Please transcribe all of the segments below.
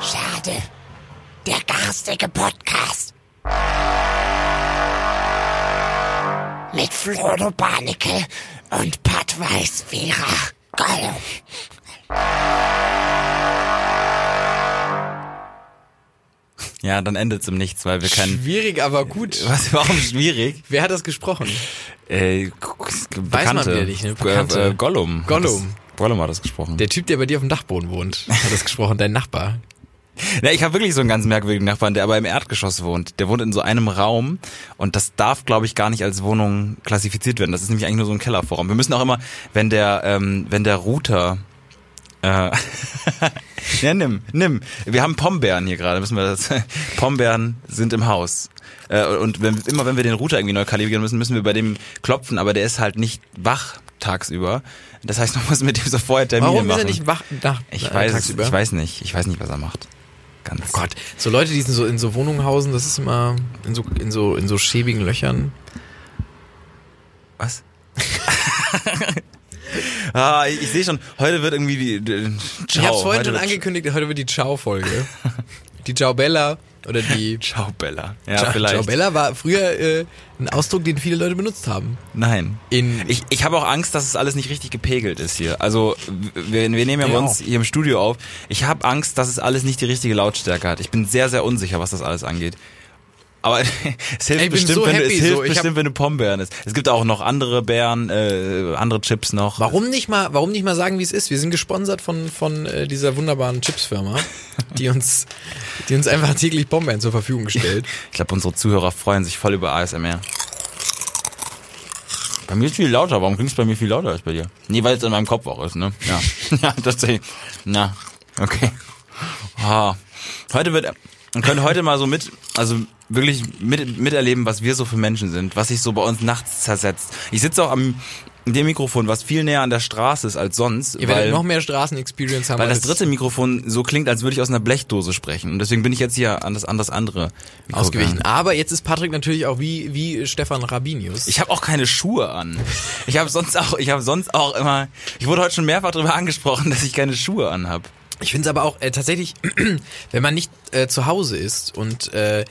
Schade. Der garstige Podcast. Mit Frodo Barnickel und Pat Weißvierer. Gollum. Ja, dann endet es im Nichts, weil wir keinen. Schwierig, aber gut. Was, warum schwierig? Wer hat das gesprochen? Äh, Weiß man Bekannte. wieder nicht, ne? Äh, Bekannte. äh, Gollum. Gollum. Das, Gollum hat das gesprochen. Der Typ, der bei dir auf dem Dachboden wohnt, hat das gesprochen, dein Nachbar. Ja, ich habe wirklich so einen ganz merkwürdigen Nachbarn, der aber im Erdgeschoss wohnt. Der wohnt in so einem Raum und das darf, glaube ich, gar nicht als Wohnung klassifiziert werden. Das ist nämlich eigentlich nur so ein Kellervorraum. Wir müssen auch immer, wenn der, ähm, wenn der Router äh, ja, nimm, nimm. Wir haben Pombeeren hier gerade, müssen wir das. Pombeeren sind im Haus. Äh, und wenn, immer wenn wir den Router irgendwie neu kalibrieren müssen, müssen wir bei dem klopfen, aber der ist halt nicht wach tagsüber. Das heißt, man muss mit dem so vorher Termine Warum ist machen. er nicht wach nach, ich äh, weiß, tagsüber? ich weiß nicht. Ich weiß nicht, was er macht. Ganz. Oh Gott, so Leute, die sind so in so Wohnungen hausen, das ist immer in so in so in so schäbigen Löchern. Was? ah, ich, ich sehe schon, heute wird irgendwie die. die Ciao, ich hab's vorhin heute schon angekündigt, heute wird die Ciao-Folge. die Ciao Bella oder die Ciao, Bella. Ja, Ciao, vielleicht. Ciao Bella war früher äh, ein Ausdruck, den viele Leute benutzt haben. Nein. In Ich, ich habe auch Angst, dass es alles nicht richtig gepegelt ist hier. Also wir, wir nehmen ja bei Ja. uns hier im Studio auf. Ich habe Angst, dass es alles nicht die richtige Lautstärke hat. Ich bin sehr, sehr unsicher, was das alles angeht. Aber es hilft bestimmt, so wenn, happy es hilft so. Bestimmt, wenn du Pombeeren isst. Es gibt auch noch andere Beeren, äh, andere Chips noch. Warum nicht mal, warum nicht mal sagen, wie es ist? Wir sind gesponsert von von äh, dieser wunderbaren Chipsfirma, die uns die uns einfach täglich Bombeeren zur Verfügung stellt. Ich glaube, unsere Zuhörer freuen sich voll über ASMR. Bei mir ist viel lauter. Warum klingt es bei mir viel lauter als bei dir? Nee, weil es in meinem Kopf auch ist, ne? Ja. ja, tatsächlich. Na, okay. Ah. Heute wird, man könnte heute mal so mit, also wirklich mit, miterleben, was wir so für Menschen sind, was sich so bei uns nachts zersetzt. Ich sitze auch am dem Mikrofon, was viel näher an der Straße ist als sonst, Ihr werdet weil, noch mehr Straßenexperience haben. weil das dritte Mikrofon so klingt, als würde ich aus einer Blechdose sprechen. Und deswegen bin ich jetzt hier an das, an das andere Mikro ausgewichen. gegangen. Aber jetzt ist Patrick natürlich auch wie wie Stefan Rabinius. Ich habe auch keine Schuhe an. Ich habe sonst auch, ich habe sonst auch immer. Ich wurde heute schon mehrfach darüber angesprochen, dass ich keine Schuhe anhab. Ich finde es aber auch äh, tatsächlich, wenn man nicht äh, zu Hause ist und äh,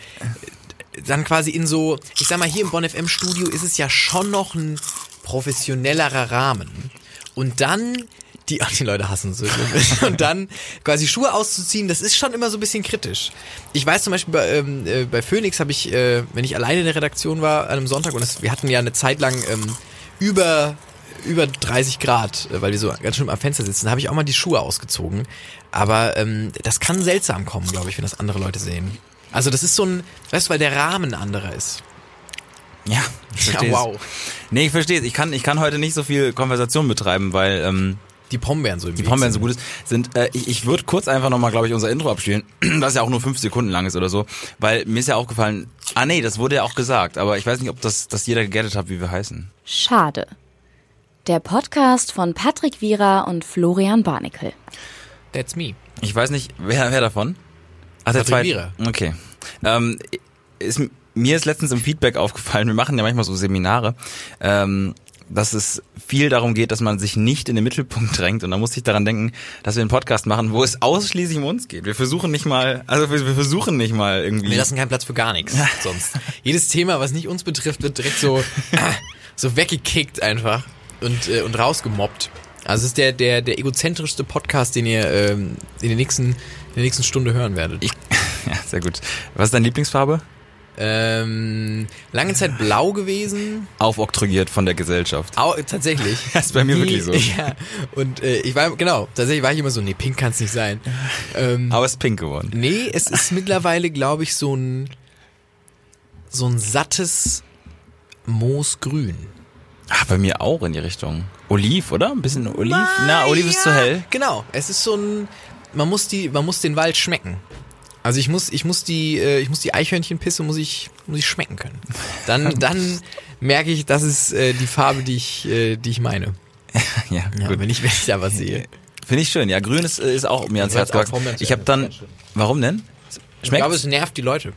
dann quasi in so, ich sag mal, hier im Bonn FM Studio ist es ja schon noch ein professionellerer Rahmen. Und dann die, ach, die Leute hassen es. Und dann quasi Schuhe auszuziehen, das ist schon immer so ein bisschen kritisch. Ich weiß zum Beispiel bei, ähm, äh, bei Phoenix habe ich, äh, wenn ich alleine in der Redaktion war an einem Sonntag und es, wir hatten ja eine Zeit lang ähm, über über 30 Grad, äh, weil wir so ganz schön am Fenster sitzen, habe ich auch mal die Schuhe ausgezogen. Aber ähm, das kann seltsam kommen, glaube ich, wenn das andere Leute sehen. Also das ist so ein, weißt du, weil der Rahmen anderer ist. Ja, ich Ja, wow. Nee, ich verstehe Ich kann, ich kann heute nicht so viel Konversation betreiben, weil ähm, Die Pombeeren so im die Pombeeren so gut ist. Sind, äh, ich ich würde kurz einfach nochmal, glaube ich, unser Intro abspielen, das ja auch nur fünf Sekunden lang ist oder so, weil mir ist ja aufgefallen, ah nee, das wurde ja auch gesagt, aber ich weiß nicht, ob das, das jeder gegettet hat, wie wir heißen. Schade. Der Podcast von Patrick Wierer und Florian Barnickel. That's me. Ich weiß nicht, wer, wer davon? Ach, der zweite. Okay. Ähm, ist, mir ist letztens im Feedback aufgefallen, wir machen ja manchmal so Seminare, ähm, dass es viel darum geht, dass man sich nicht in den Mittelpunkt drängt. Und da muss ich daran denken, dass wir einen Podcast machen, wo es ausschließlich um uns geht. Wir versuchen nicht mal, also wir, wir versuchen nicht mal irgendwie. Wir lassen keinen Platz für gar nichts sonst. Jedes Thema, was nicht uns betrifft, wird direkt so, so weggekickt einfach und, äh, und rausgemobbt. Also es ist der, der, der egozentrischste Podcast, den ihr ähm, in, der nächsten, in der nächsten Stunde hören werdet. ich, ja, sehr gut. Was ist deine Lieblingsfarbe? Ähm, lange Zeit blau gewesen. Aufoktroyiert von der Gesellschaft. Au, tatsächlich. Das ist bei mir Nie- wirklich so. Ja. Und äh, ich war, genau, tatsächlich war ich immer so, nee, pink kann es nicht sein. Ähm, Aber es ist pink geworden. nee, es ist mittlerweile, glaube ich, so ein so ein sattes Moosgrün. Ah, bei mir auch in die Richtung. Oliv, oder? Ein bisschen Oliv? Na, Oliv ist zu hell. Genau, es ist so ein, man muss die, man muss den Wald schmecken. Also ich muss, ich muss die, äh, ich muss die Eichhörnchenpisse muss ich, muss ich schmecken können. Dann, dann merke ich, das ist äh, die Farbe, die ich, äh, die ich meine. Ja, Ja, gut. wenn ich, wenn ich da was sehe. Finde ich schön. Ja, grün ist, ist auch mir ans Ja, Herz gewachsen. Ich habe dann, warum denn? Ich Schmeckt? glaube, es nervt die Leute.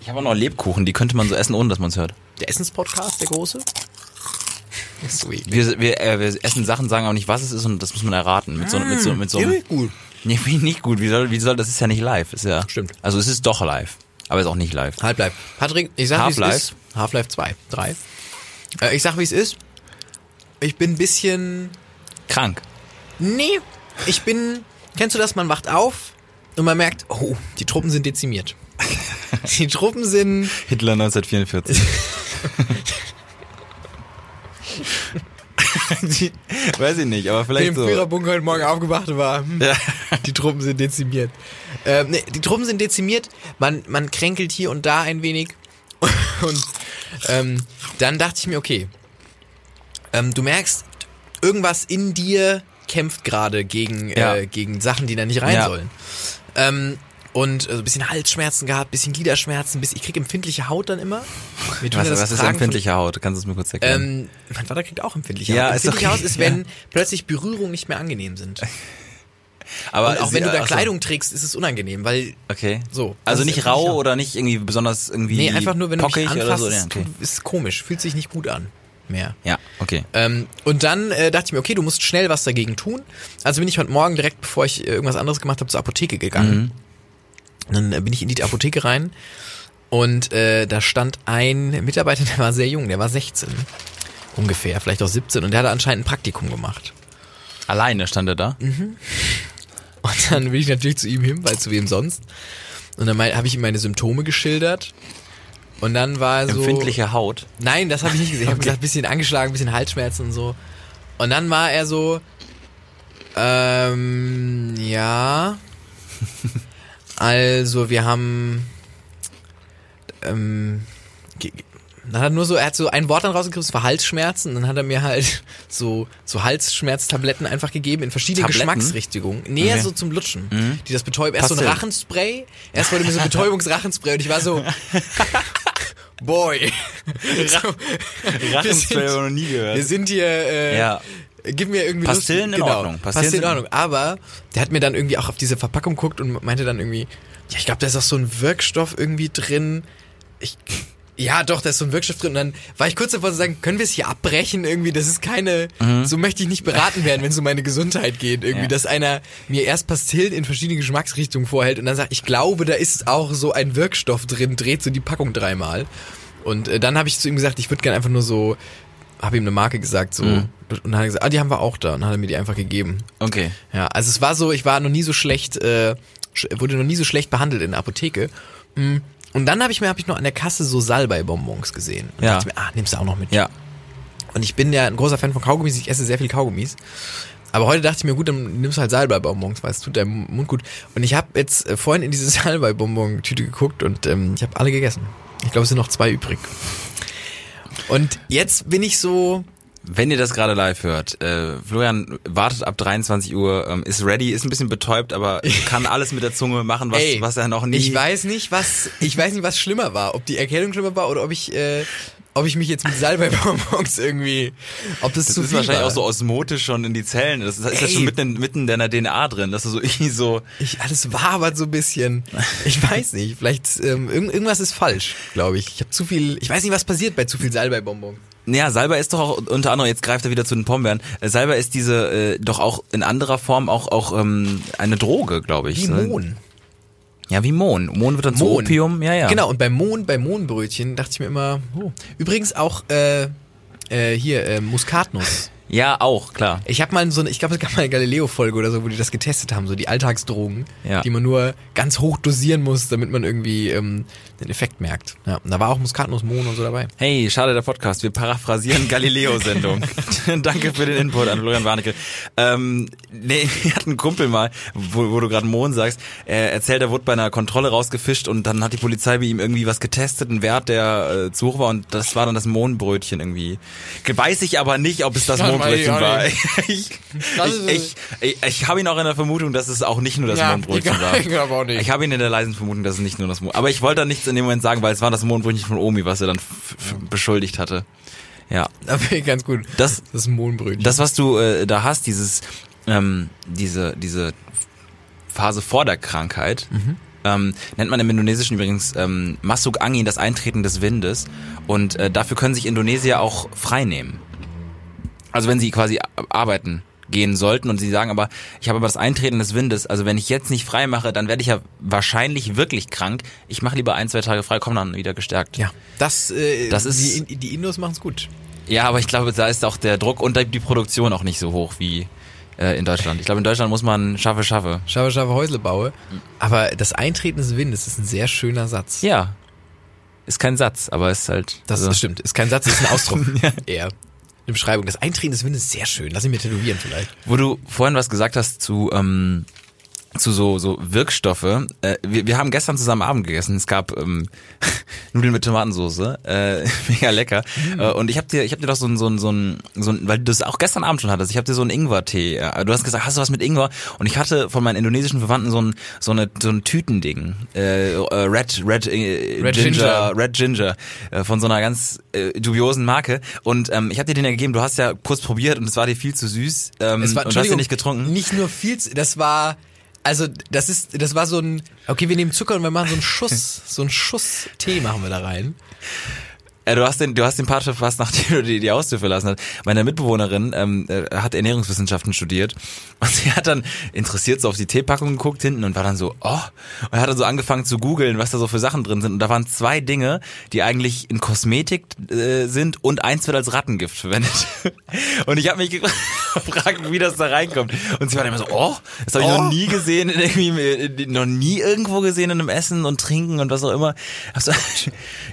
Ich habe auch noch Lebkuchen, die könnte man so essen, ohne dass man es hört. Der Essenspodcast, der große. Sweet. Wir, wir, äh, wir essen Sachen, sagen auch nicht, was es ist und das muss man erraten. Mit so, mit so, mit so, Ja, einem- gut. Nee, finde ich nicht gut. Wie soll, wie soll, das ist ja nicht live. Ist ja, Stimmt. Also es ist doch live. Aber ist auch nicht live. Half-Life. Patrick, ich sag, wie es ist. Half-Life 2, 3. Äh, ich sag, wie es ist. Ich bin ein bisschen... Krank. Nee, ich bin... Kennst du das? Man wacht auf und man merkt, oh, die Truppen sind dezimiert. Die Truppen sind... Hitler 1944. Die, weiß ich nicht, aber vielleicht Im so. Führerbunker heute Morgen aufgewacht war, hm, Ja. die Truppen sind dezimiert. Ähm, nee, die Truppen sind dezimiert, man, man kränkelt hier und da ein wenig. Und ähm, dann dachte ich mir, okay, ähm, du merkst, irgendwas in dir kämpft gerade gegen, Ja. äh, gegen Sachen, die da nicht rein Ja. sollen. Ähm, und also ein bisschen Halsschmerzen gehabt, bisschen Gliederschmerzen, bisschen, ich krieg empfindliche Haut dann immer. Was, was ist Tragen von- empfindliche Haut? Kannst du es mir kurz erklären? ähm, mein Vater kriegt auch empfindliche Ja, Haut. Empfindliche Haut ist, wenn ja. plötzlich Berührungen nicht mehr angenehm sind. aber Und auch sie- wenn du da ach so. Kleidung trägst, ist es unangenehm, weil Okay. So, Also nicht rau empfindliche Haut. oder nicht irgendwie besonders irgendwie nee, einfach nur wenn du mich anfasst, so. ist, Ja, okay. ist komisch, fühlt sich nicht gut an mehr. ja, okay. Ähm, und dann äh, dachte ich mir, okay, du musst schnell was dagegen tun. Also bin ich heute Morgen direkt, bevor ich äh, irgendwas anderes gemacht habe, zur Apotheke gegangen. Und dann bin ich in die Apotheke rein und äh, da stand ein Mitarbeiter, der war sehr jung, der war 16 ungefähr, vielleicht auch 17 und der hatte anscheinend ein Praktikum gemacht. Alleine stand er da. Und dann bin ich natürlich zu ihm hin, weil zu wem sonst. Und dann habe ich ihm meine Symptome geschildert. Und dann war er so. Empfindliche Haut. Nein, das habe ich nicht gesehen. Ich habe gesagt, bisschen angeschlagen, bisschen Halsschmerzen und so. Und dann war er so, ähm, ja. Also, wir haben, ähm, dann hat er nur so, er hat so ein Wort dann rausgegriffen, es war Halsschmerzen. Und dann hat er mir halt so, so Halsschmerztabletten einfach gegeben in verschiedenen Tabletten? Geschmacksrichtungen. Näher Okay. so zum Lutschen, die das betäuben. Erst so ein. Rachenspray, erst wurde mir so ein Betäubungsrachenspray und ich war so, Boy. so, habe ich noch nie gehört. wir sind hier, äh, Ja. Gib mir irgendwie Pastillen Lust, in genau, Ordnung. Pastillen, Pastillen in Ordnung. Aber der hat mir dann irgendwie auch auf diese Verpackung geguckt und meinte dann irgendwie, ja, ich glaube, da ist auch so ein Wirkstoff irgendwie drin. Ich, ja, doch, da ist so ein Wirkstoff drin. Und dann war ich kurz davor zu sagen, können wir es hier abbrechen irgendwie? Das ist keine, so möchte ich nicht beraten werden, wenn es um meine Gesundheit geht. Irgendwie, Ja. dass einer mir erst Pastillen in verschiedene Geschmacksrichtungen vorhält und dann sagt, ich glaube, da ist auch so ein Wirkstoff drin, dreht so die Packung dreimal. Und äh, dann habe ich zu ihm gesagt, ich würde gerne einfach nur so, habe ihm eine Marke gesagt, so. Und dann hat er gesagt, ah, die haben wir auch da. Und dann hat er mir die einfach gegeben. Okay. Ja, also es war so, ich war noch nie so schlecht, äh, wurde noch nie so schlecht behandelt in der Apotheke. Mm. Und dann habe ich mir, habe ich noch an der Kasse so Salbei-Bonbons gesehen. Und Ja. dachte mir, ah, nimmst du auch noch mit. Ja. Und ich bin ja ein großer Fan von Kaugummis, ich esse sehr viel Kaugummis. Aber heute dachte ich mir, gut, dann nimmst du halt Salbei-Bonbons, weil es tut deinem Mund gut. Und ich habe jetzt äh, vorhin in diese Salbei-Bonbon-Tüte geguckt und ähm, ich habe alle gegessen. Ich glaube, es sind noch zwei übrig. Und jetzt bin ich so, Wenn ihr das gerade live hört, äh, Florian wartet ab 23 Uhr, ähm, ist ready, ist ein bisschen betäubt, aber kann alles mit der Zunge machen, was, Ey, was er noch nie... Ich weiß nicht, was ich weiß nicht, was schlimmer war, ob die Erkältung schlimmer war oder ob ich äh, ob ich mich jetzt mit Salbei-Bonbons irgendwie, ob das, das zu ist viel wahrscheinlich war. auch so osmotisch schon in die Zellen. Das ist, ist ja schon mitten in, mitten in deiner DNA drin, dass du so irgendwie so... Ich, alles wabert so ein bisschen. Ich weiß nicht, vielleicht ähm, irgend, irgendwas ist falsch, glaube ich. Ich habe zu viel, ich weiß nicht, was passiert bei zu viel Salbei-Bonbons. Ja, Salbei ist doch auch unter anderem, jetzt greift er wieder zu den Pombeeren, äh, Salbei ist diese äh, doch auch in anderer Form auch auch ähm, eine Droge, glaube ich. Wie ne? Mohn. Ja, wie Mohn. Mohn wird dann zu Mohn. Opium, ja, ja. Genau, und bei Mohn, bei Mohnbrötchen dachte ich mir immer, oh. übrigens auch äh, äh, hier, äh, Muskatnuss. Ja, auch, klar. Ich habe mal so eine, ich glaube, es gab mal eine Galileo-Folge oder so, wo die das getestet haben, so die Alltagsdrogen, Ja. die man nur ganz hoch dosieren muss, damit man irgendwie ähm, den Effekt merkt. Ja, und da war auch Muskatnuss, Mohn und so dabei. Hey, schade der Podcast. Wir paraphrasieren Galileo-Sendung. Danke für den Input an Florian Warnecke. Ähm, nee, wir hatten einen Kumpel mal, wo, wo du gerade Mohn sagst. Er erzählt, er wurde bei einer Kontrolle rausgefischt und dann hat die Polizei bei ihm irgendwie was getestet, einen Wert, der äh, zu hoch war und das war dann das Mohnbrötchen irgendwie. Weiß ich aber nicht, ob es das Mohnbrötchen auch war. Ich, ich, ich, ich, habe ihn auch in der Vermutung, dass es auch nicht nur das Ja, Mohnbrötchen ich- war. ich glaube auch nicht. Ich habe ihn in der leisen Vermutung, dass es nicht nur das Mohnbrötchen Aber ich wollte da nichts in dem Moment sagen, weil es war das Mohnbrötchen von Omi, was er dann beschuldigt hatte. Ja. Ich ganz gut. Das- das Mohnbrötchen. Das, was du äh, da hast, dieses, ähm, diese, diese Phase vor der Krankheit, ähm, nennt man im Indonesischen übrigens ähm, Masuk Angin, das Eintreten des Windes. Und äh, dafür können sich Indonesier auch frei nehmen. Also wenn sie quasi arbeiten gehen sollten und sie sagen aber, ich habe aber das Eintreten des Windes, also wenn ich jetzt nicht frei mache, dann werde ich ja wahrscheinlich wirklich krank. Ich mache lieber ein, zwei Tage frei, komme dann wieder gestärkt. Ja, das, äh, Das ist- die, die Indos machen es gut. Ja, aber ich glaube, da ist auch der Druck und die Produktion auch nicht so hoch wie äh, in Deutschland. Ich glaube, in Deutschland muss man schaffe, schaffe. Schaffe, schaffe, Häusle baue. Aber das Eintreten des Windes ist ein sehr schöner Satz. Ja. Ist kein Satz, aber ist halt. Das also- stimmt. Ist kein Satz, ist ein Ausdruck. Eher. Eine Beschreibung. Das Eintreten des Windes ist sehr schön. Lass ihn mir tätowieren vielleicht. Wo du vorhin was gesagt hast zu, ähm, zu so, so Wirkstoffe. Äh, wir, wir haben gestern zusammen Abend gegessen. Es gab ähm, Nudeln mit Tomatensauce. Äh, mega lecker. Äh, und ich habe dir, ich habe dir doch so ein, so ein, so ein, so ein, weil du das auch gestern Abend schon hattest, ich habe dir so einen Ingwer-Tee. Äh, du hast gesagt, hast du was mit Ingwer? Und ich hatte von meinen indonesischen Verwandten so ein, so eine, so ein Tütending. Äh, äh, Red, Red, äh, Red Ginger, Ginger. Red Ginger äh, von so einer ganz äh, dubiosen Marke. Und ähm, ich habe dir den ja gegeben. Du hast ja kurz probiert und es war dir viel zu süß. Ähm, Es war, und du hast ja nicht getrunken. Nicht nur viel, zu- das war, also das ist, das war so ein, okay, wir nehmen Zucker und wir machen so einen Schuss, so einen Schuss Tee machen wir da rein. Äh, du hast den, du hast den Part verpasst, nachdem du die, die Haustür verlassen hast. Meine Mitbewohnerin ähm, äh, hat Ernährungswissenschaften studiert und sie hat dann interessiert so auf die Teepackung geguckt hinten und war dann so, oh, und hat dann so angefangen zu googeln, was da so für Sachen drin sind. Und da waren zwei Dinge, die eigentlich in Kosmetik äh, sind und eins wird als Rattengift verwendet. Und ich habe mich gefragt, wie das da reinkommt. Und sie war dann immer so, oh, das habe ich Oh. noch nie gesehen, irgendwie, äh, noch nie irgendwo gesehen in einem Essen und Trinken und was auch immer. So,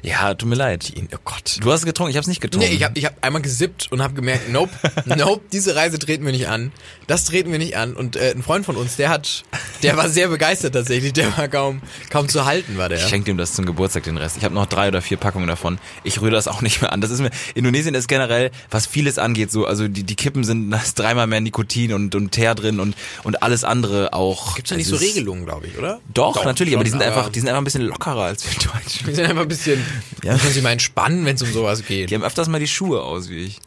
ja, tut mir leid. Gott. Du hast es getrunken, ich habe es nicht getrunken. Nee, ich habe ich hab einmal gesippt und habe gemerkt, nope, nope, diese Reise treten wir nicht an. Das treten wir nicht an. Und äh, ein Freund von uns, der hat, der war sehr begeistert tatsächlich. Der war kaum, kaum zu halten, war der. Ich schenke ihm das zum Geburtstag, den Rest. Ich habe noch drei oder vier Packungen davon. Ich rühre das auch nicht mehr an. Das ist mir, Indonesien ist generell, was vieles angeht, so, also die, die Kippen sind, da ist dreimal mehr Nikotin und, und Teer drin und, und alles andere auch. Gibt's da nicht so Regelungen, glaube ich, oder? Doch, natürlich, aber die schon, sind einfach, die sind einfach ein bisschen lockerer als wir Deutschen. Die sind einfach ein bisschen, ja, können sich mal entspannen, wenn es um sowas geht. Die haben öfters mal die Schuhe aus wie ich.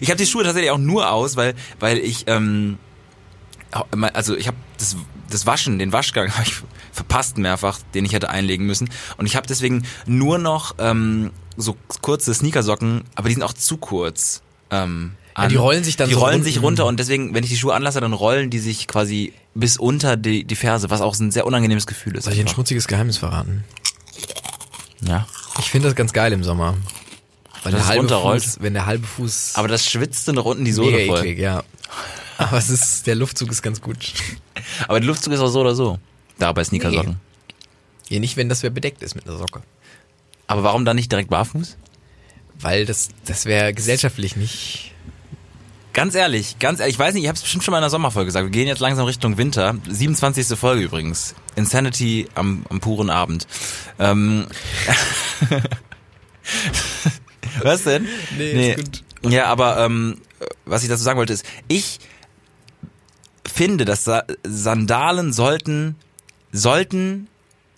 Ich habe die Schuhe tatsächlich auch nur aus, weil weil ich ähm, also ich habe das das Waschen, den Waschgang habe ich verpasst mehrfach, den ich hätte einlegen müssen und ich habe deswegen nur noch ähm, so kurze Sneakersocken, aber die sind auch zu kurz. Ähm, Ja, an. die rollen sich dann die so rollen runter. sich runter und deswegen, wenn ich die Schuhe anlasse, dann rollen die sich quasi bis unter die, die Ferse, was auch ein sehr unangenehmes Gefühl ist. Soll ich ein einfach. schmutziges Geheimnis verraten? ja. Ich finde das ganz geil im Sommer. Dass der halbe runterrollt? Fuß, wenn der halbe Fuß Aber das schwitzt und unten die Sohle mega voll. eklig, ja. Aber es ist, der Luftzug ist ganz gut. Aber der Luftzug ist auch so oder so. Da bei Sneakersocken. Ja, nicht, wenn das wer bedeckt ist mit einer Socke. Aber warum dann nicht direkt barfuß? Weil das, das wäre gesellschaftlich nicht. Ganz ehrlich, ganz ehrlich, ich weiß nicht, ich habe es bestimmt schon mal in der Sommerfolge gesagt. Wir gehen jetzt langsam Richtung Winter. 27. Folge übrigens. Insanity am, am puren Abend. Ähm, was denn? Nee, ist gut. Ja, aber ähm, was ich dazu sagen wollte ist, ich finde, dass Sa Sandalen sollten sollten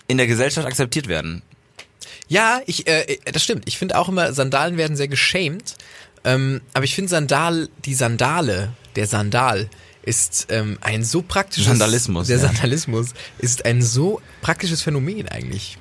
in der Gesellschaft akzeptiert werden. Ja, ich, äh, das stimmt. Ich finde auch immer, Sandalen werden sehr geschämt. Ähm, aber ich finde Sandal, die Sandale, der Sandal, ist ähm, ein so praktisches. Sandalismus, Der ja. Sandalismus ist ein so praktisches Phänomen eigentlich.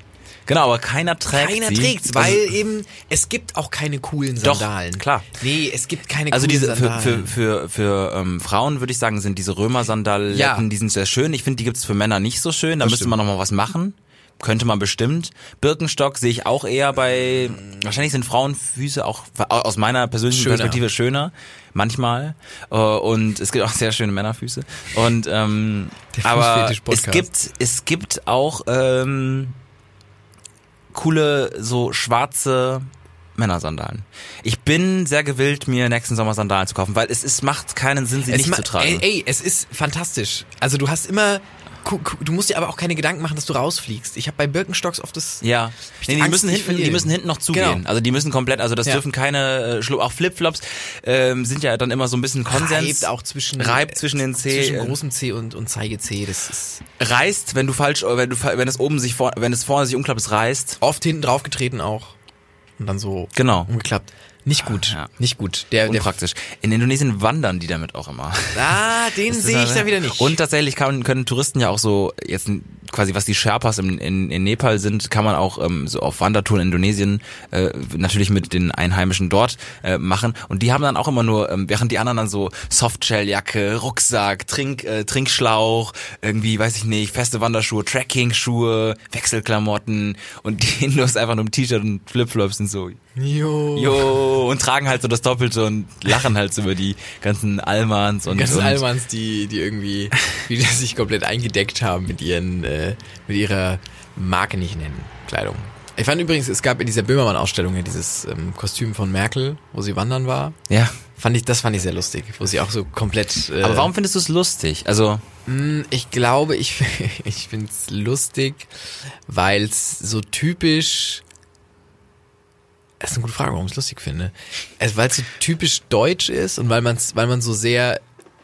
Genau, aber keiner trägt Keiner sie. trägt's, weil Also- eben es gibt auch keine coolen Doch, Sandalen. klar. Nee, es gibt keine Also coolen diese für, Sandalen. für, für, für ähm, Frauen würde ich sagen, sind diese Römer-Sandaletten, Ja. die sind sehr schön. Ich finde, die gibt's für Männer nicht so schön. Da Das müsste stimmt. man noch mal was machen. Könnte man bestimmt. Birkenstock sehe ich auch eher bei. Wahrscheinlich sind Frauenfüße auch aus meiner persönlichen Schöner. Perspektive schöner. Manchmal. Äh, Und es gibt auch sehr schöne Männerfüße. Und ähm, aber es gibt es gibt auch ähm, coole so schwarze Männersandalen. Ich bin sehr gewillt, mir nächsten Sommer Sandalen zu kaufen, weil es ist, macht keinen Sinn, sie Es nicht zu tragen. Ey, ey, es ist fantastisch. Also du hast immer, du musst dir aber auch keine Gedanken machen, dass du rausfliegst. Ich habe bei Birkenstocks oft das. ja, nee, die Angst, müssen hinten, die müssen hinten noch zugehen. Genau. Also die müssen komplett, also das Ja. dürfen keine äh, auch Flipflops ähm, sind ja dann immer so ein bisschen Konsens. Reibt auch zwischen reibt zwischen den Zeh, zwischen äh, großem C und und Zeige C. Das ist reißt, wenn du falsch, wenn du wenn es oben sich vor, wenn es vorne sich umklappt, es reißt. oft hinten drauf getreten auch und dann so Genau. umgeklappt. Nicht gut, Ja. nicht gut. Der, der Unpraktisch. In Indonesien wandern die damit auch immer. Ah, den sehe ich da wieder nicht. Und tatsächlich kann, können Touristen ja auch so, jetzt quasi was die Sherpas in, in, in Nepal sind, kann man auch ähm, so auf Wandertouren in Indonesien äh, natürlich mit den Einheimischen dort äh, machen. Und die haben dann auch immer nur, ähm, während die anderen dann so Softshelljacke, Rucksack, Trink, äh, Trinkschlauch, irgendwie, weiß ich nicht, feste Wanderschuhe, Trekking-Schuhe, Wechselklamotten und die Indos einfach nur im T-Shirt und Flipflops und so. Jo. Jo, und tragen halt so das Doppelte und lachen halt so über die ganzen Almans und, Ganzen und Almans, die, die irgendwie wieder sich komplett eingedeckt haben mit ihren, äh, mit ihrer Marke nicht nennen, Kleidung. Ich fand übrigens, es gab in dieser Böhmermann-Ausstellung ja dieses ähm, Kostüm von Merkel, wo sie wandern war. ja. Fand ich, das fand ich sehr lustig, wo sie auch so komplett. Äh, Aber warum findest du es lustig? Also, mh, Ich glaube, ich, ich find's lustig, weil es so typisch. Das ist eine gute Frage, warum ich es lustig finde. Also, weil es so typisch deutsch ist und weil, man's, weil man so sehr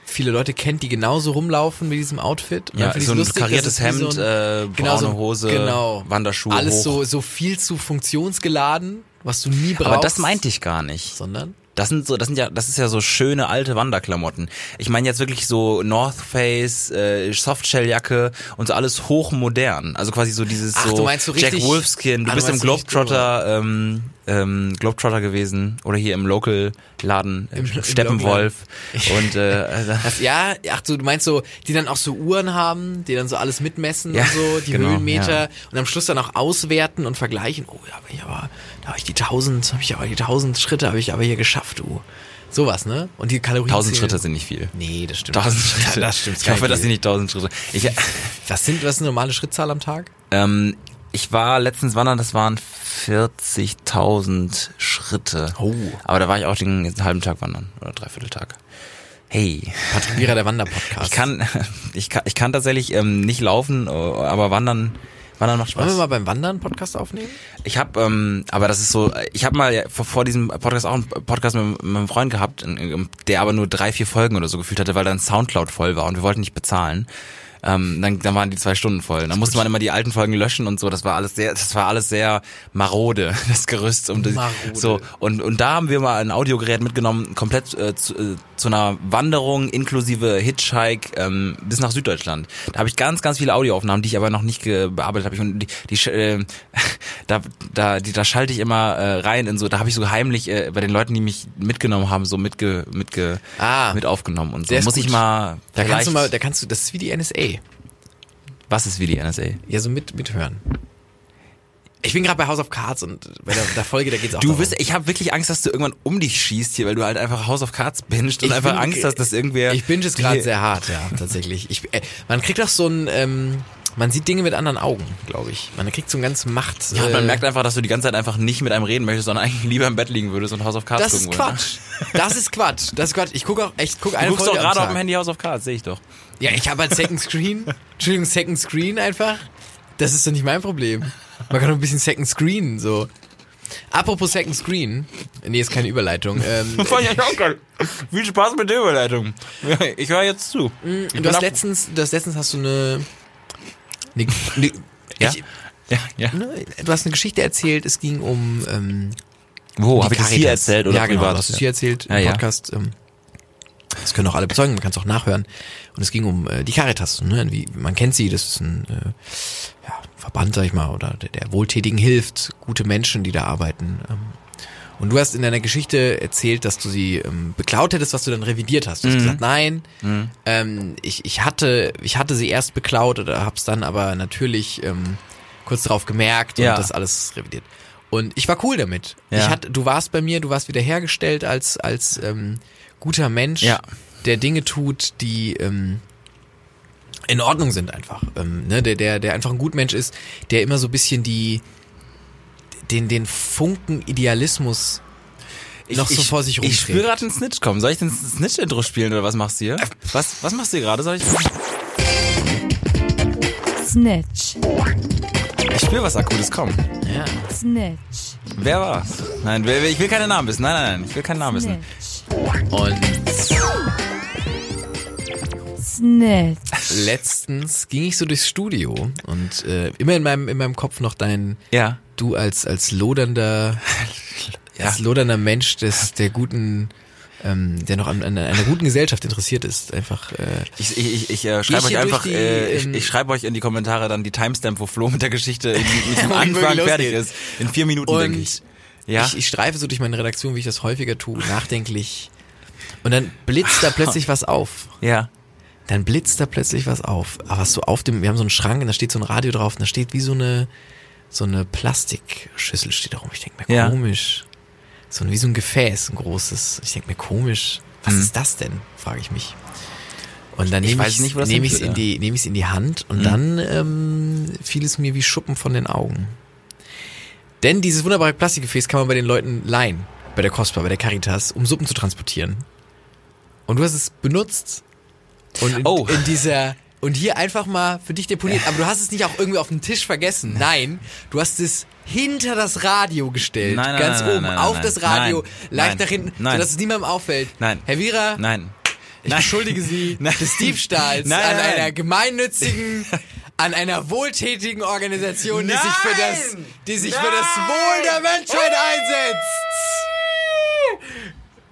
viele Leute kennt, die genauso rumlaufen mit diesem Outfit. Und ja, so ein lustig, kariertes Hemd, so ein- äh, genau, braune Hose, genau. Wanderschuhe Alles hoch. so, so viel zu funktionsgeladen, was du nie brauchst. Aber das meinte ich gar nicht. Sondern? Das sind so, das sind ja, das ist ja so schöne alte Wanderklamotten. Ich meine jetzt wirklich so North Face, äh, Softshelljacke und so alles hochmodern. Also quasi so dieses Ach, so, du meinst so Jack richtig- Wolfskin. Du du bist im so richtig Globetrotter, ähm, ähm, Globetrotter gewesen oder hier im Local Laden äh, Im- im Steppenwolf und äh, also, Das, ja, ach du, du meinst so, die dann auch so Uhren haben, die dann so alles mitmessen Ja, und so, die genau, Höhenmeter ja. und am Schluss dann auch auswerten und vergleichen. Oh, ja, aber ich aber, da habe ich die tausend, habe ich aber die tausend Schritte habe ich aber hier geschafft, du. Sowas, ne? Und die Kalorien. tausend. Schritte sind nicht viel. Nee, das stimmt. Tausend Das- Schritte. Das stimmt. Ich hoffe, dass sie nicht tausend Schritte. Ich, Was sind, was ist eine normale Schrittzahl am Tag? ähm, ich war letztens wandern, das waren 40.000 Schritte. Oh. Aber da war ich auch den halben Tag wandern oder dreiviertel Tag. Hey, Patrick der Wanderpodcast. ich kann, ich kann, ich kann tatsächlich ähm, nicht laufen, äh, aber wandern, wandern macht Wollen wir Spaß. mal beim Wandern Podcast aufnehmen? Ich habe, ähm, aber das ist so, ich habe mal vor, vor diesem Podcast auch einen Podcast mit, mit einem Freund gehabt, der aber nur drei, vier Folgen oder so gefühlt hatte, weil dann Soundcloud voll war und wir wollten nicht bezahlen. Ähm, dann, dann waren die zwei Stunden voll. Dann musste man immer die alten Folgen löschen und so. Das war alles sehr, das war alles sehr marode, das Gerüst. Um Marode. so und und da haben wir mal ein Audiogerät mitgenommen, komplett äh, zu, äh, zu einer Wanderung inklusive Hitchhike ähm, bis nach Süddeutschland. Da habe ich ganz, ganz viele Audioaufnahmen, die ich aber noch nicht bearbeitet habe. Ich und die, die äh, da da die, da schalte ich immer äh, rein in so. Da habe ich so heimlich äh, bei den Leuten, die mich mitgenommen haben, so mitge, mitge Ah. mit aufgenommen und so. Muss ich gut. mal. Da kannst du mal, da kannst du, das ist wie die NSA. Was ist wie die NSA? Ja, so mit, mithören. Ich bin gerade bei House of Cards und bei der, der Folge, da geht's auch Du darum. bist, ich habe wirklich Angst, dass du irgendwann um dich schießt hier, weil du halt einfach House of Cards bingst und Ich einfach bin- Angst hast, dass irgendwer. Ich binge es gerade sehr hart, ja, tatsächlich. Ich, äh, man kriegt auch so ein, ähm, man sieht Dinge mit anderen Augen, glaube ich. Man kriegt so ein ganz Macht. Ja, äh, man merkt einfach, dass du die ganze Zeit einfach nicht mit einem reden möchtest, sondern eigentlich lieber im Bett liegen würdest und House of Cards das ist gucken Quatsch. Das ist Quatsch. Das ist Quatsch. Ich gucke auch echt, guck eine Du guckst doch Folge gerade auf dem Handy House of Cards, sehe ich doch. Ja, ich habe halt Second Screen. Entschuldigung, Second Screen einfach. Das ist doch nicht mein Problem. Man kann doch ein bisschen Second Screen, so. Apropos Second Screen. Nee, ist keine Überleitung. Ähm, Fand ich auch geil. Viel Spaß mit der Überleitung. Ich höre jetzt zu. Ich bin du hast letztens, du hast letztens hast du eine, eine, eine Ja? ich, Ja, ja. ne, du hast eine Geschichte erzählt, es ging um ähm, Wo? die Habe ich das hier erzählt oder Ja, genau, privat? du hast es hier erzählt im Ja, ja. Podcast. Ähm, das können auch alle bezeugen, man kann es auch nachhören. Und es ging um äh, die Caritas. Ne? Wie, man kennt sie, das ist ein äh, ja, Verband, sag ich mal, oder der, der Wohltätigen hilft, gute Menschen, die da arbeiten. Ähm, und du hast in deiner Geschichte erzählt, dass du sie ähm, beklaut hättest, was du dann revidiert hast. Du hast Mhm. gesagt, nein, ähm, ich, ich, hatte, ich hatte sie erst beklaut oder hab's dann aber natürlich ähm, kurz darauf gemerkt und Ja. das alles revidiert. Und ich war cool damit. Ja. Ich hatte, du warst bei mir, du warst wiederhergestellt als, als ähm, guter Mensch, Ja. der Dinge tut, die ähm, in Ordnung sind einfach. Ähm, ne? der, der, der einfach ein Gutmensch ist, der immer so ein bisschen die den, den Funken Idealismus noch so vor sich Ich rumträgt. spüre gerade einen Snitch kommen. Soll ich den Snitch-Intro spielen oder was machst du hier? Was, was machst du hier gerade? Soll ich? Snitch, Ich spüre was Akutes kommen. Ja. Snitch, Wer war's? Nein, wer, wer- ich will keine Namen wissen. Nein, nein, nein, ich will keinen Namen wissen. Snitch, Und Snitch. letztens ging ich so durchs Studio und äh, immer in meinem, in meinem Kopf noch dein, Ja. Du als, als lodernder, Ja. als lodernder Mensch des, der guten ähm, der noch an, an einer guten Gesellschaft interessiert ist, einfach. Äh, Ich, ich, ich, äh, schreibe euch einfach, die, äh, ich, ähm, ich schreibe euch in die Kommentare dann die Timestamp, wo Flo mit der Geschichte in, mit dem Anfang fertig ist. In vier Minuten, Und denke ich. Ja. ich, ich streife so durch meine Redaktion, wie ich das häufiger tue, nachdenklich. Und dann blitzt da plötzlich was auf. ja. Dann blitzt da plötzlich was auf. Aber so auf dem, wir haben so einen Schrank und da steht so ein Radio drauf und da steht wie so eine, so eine Plastikschüssel steht da rum. Ich denke mir, Ja. komisch. So ein- wie so ein Gefäß, ein großes. Ich denke mir, komisch. Was ist das denn? Frage ich mich. Und dann nehme ich nicht, wo das nehme ich es in die, nehme ich in die Hand und dann ähm, fiel es mir wie Schuppen von den Augen. Denn dieses wunderbare Plastikgefäß kann man bei den Leuten leihen, bei der Cospa, bei der Caritas, um Suppen zu transportieren. Und du hast es benutzt und in, Oh. in dieser und hier einfach mal für dich deponiert, aber du hast es nicht auch irgendwie auf den Tisch vergessen. Nein, du hast es hinter das Radio gestellt, Nein, nein, ganz nein, oben nein, auf das Radio, leicht nach hinten, nein. sodass es niemandem auffällt. Nein. Herr Wierer, Nein. ich Nein. beschuldige Sie Nein. des Diebstahls Nein, an einer gemeinnützigen, an einer wohltätigen Organisation, die sich für das, die sich für das Wohl der Menschheit einsetzt.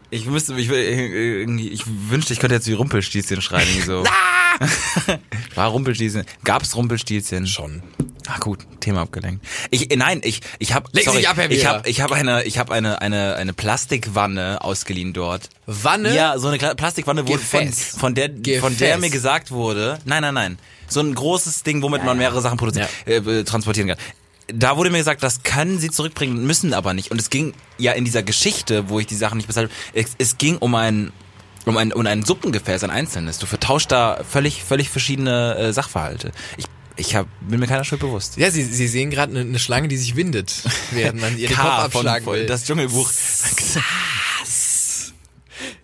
Ich müsste, ich, ich wünschte, ich könnte jetzt wie Rumpelstilzchen schreien. irgendwie So. War Rumpelstilzchen. Gab's Rumpelstilzchen? Schon. Ach gut, Thema abgelenkt. Ich äh, nein, ich ich habe sich ab, ich habe ich habe eine ich habe eine eine eine Plastikwanne ausgeliehen dort. Wanne? Ja, so eine Plastikwanne, wo von, Gefäß. von der von der Gefäß. mir gesagt wurde, nein, nein, nein, so ein großes Ding, womit man mehrere Sachen produzieren, äh, äh, transportieren kann. Da wurde mir gesagt, das können sie zurückbringen, müssen aber nicht. Und es ging ja in dieser Geschichte, wo ich die Sachen nicht bezahlt habe, es, es ging um ein um ein, um ein Suppengefäß, ein einzelnes. Du vertauscht da völlig, völlig verschiedene äh, Sachverhalte. Ich, ich hab, bin mir keiner Schuld bewusst. Ja, Sie, Sie sehen gerade eine, eine Schlange, die sich windet, während man ihr den Kopf abschlagen von, will. das Dschungelbuch.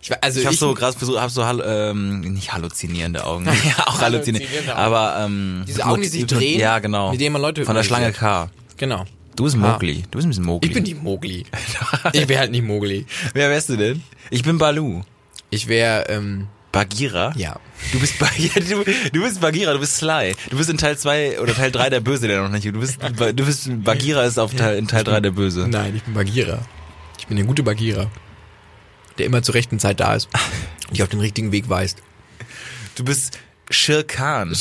Ich, also Ich habe so gerade versucht, hab so ähm, nicht halluzinierende Augen, ja auch halluzinierende, aber ähm, Diese Augen, die sich drehen, ja genau, mit denen man Leute von der Schlange. K. genau. Du bist. Mowgli, du bist ein bisschen Mowgli. Ich bin die Mogli. ich wäre halt nicht Mogli. Wer wärst du denn? Ich bin Balu. Ich wäre, ähm, Bagheera? ja. Du bist ba ja, du, du bist Bagheera, du bist Sly. Du bist in Teil 2 oder Teil 3 der Böse, der noch nicht. Du bist du bist Bagheera ist auf Teil, in Teil 3 der Böse. Nein, ich bin Bagheera. Ich bin der gute Bagheera. Der immer zur rechten Zeit da ist. Und dich auf den richtigen Weg weist. Du bist Shir Khan.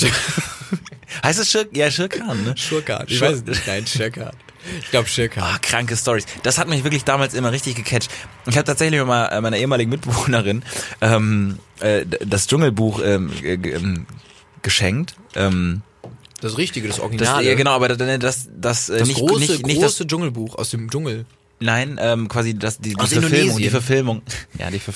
heißt es Shir? Ja, Shir Khan, ne? Schurkan. Ich weiß es nicht. Nein, Schurkan. Ich glaube Schurkan. Ah, kranke Stories. Das hat mich wirklich damals immer richtig gecatcht. Ich habe tatsächlich meiner, äh, meiner ehemaligen Mitbewohnerin ähm, äh, das Dschungelbuch ähm, äh, ge- geschenkt. Ähm, Das Richtige, das Originale. ja, genau, aber das, das, das, äh, Das nicht, große, nicht, nicht große das, Dschungelbuch aus dem Dschungel. Nein, ähm, quasi das, die, die Aus Verfilmung, die Verfilmung, ja, die, Ver,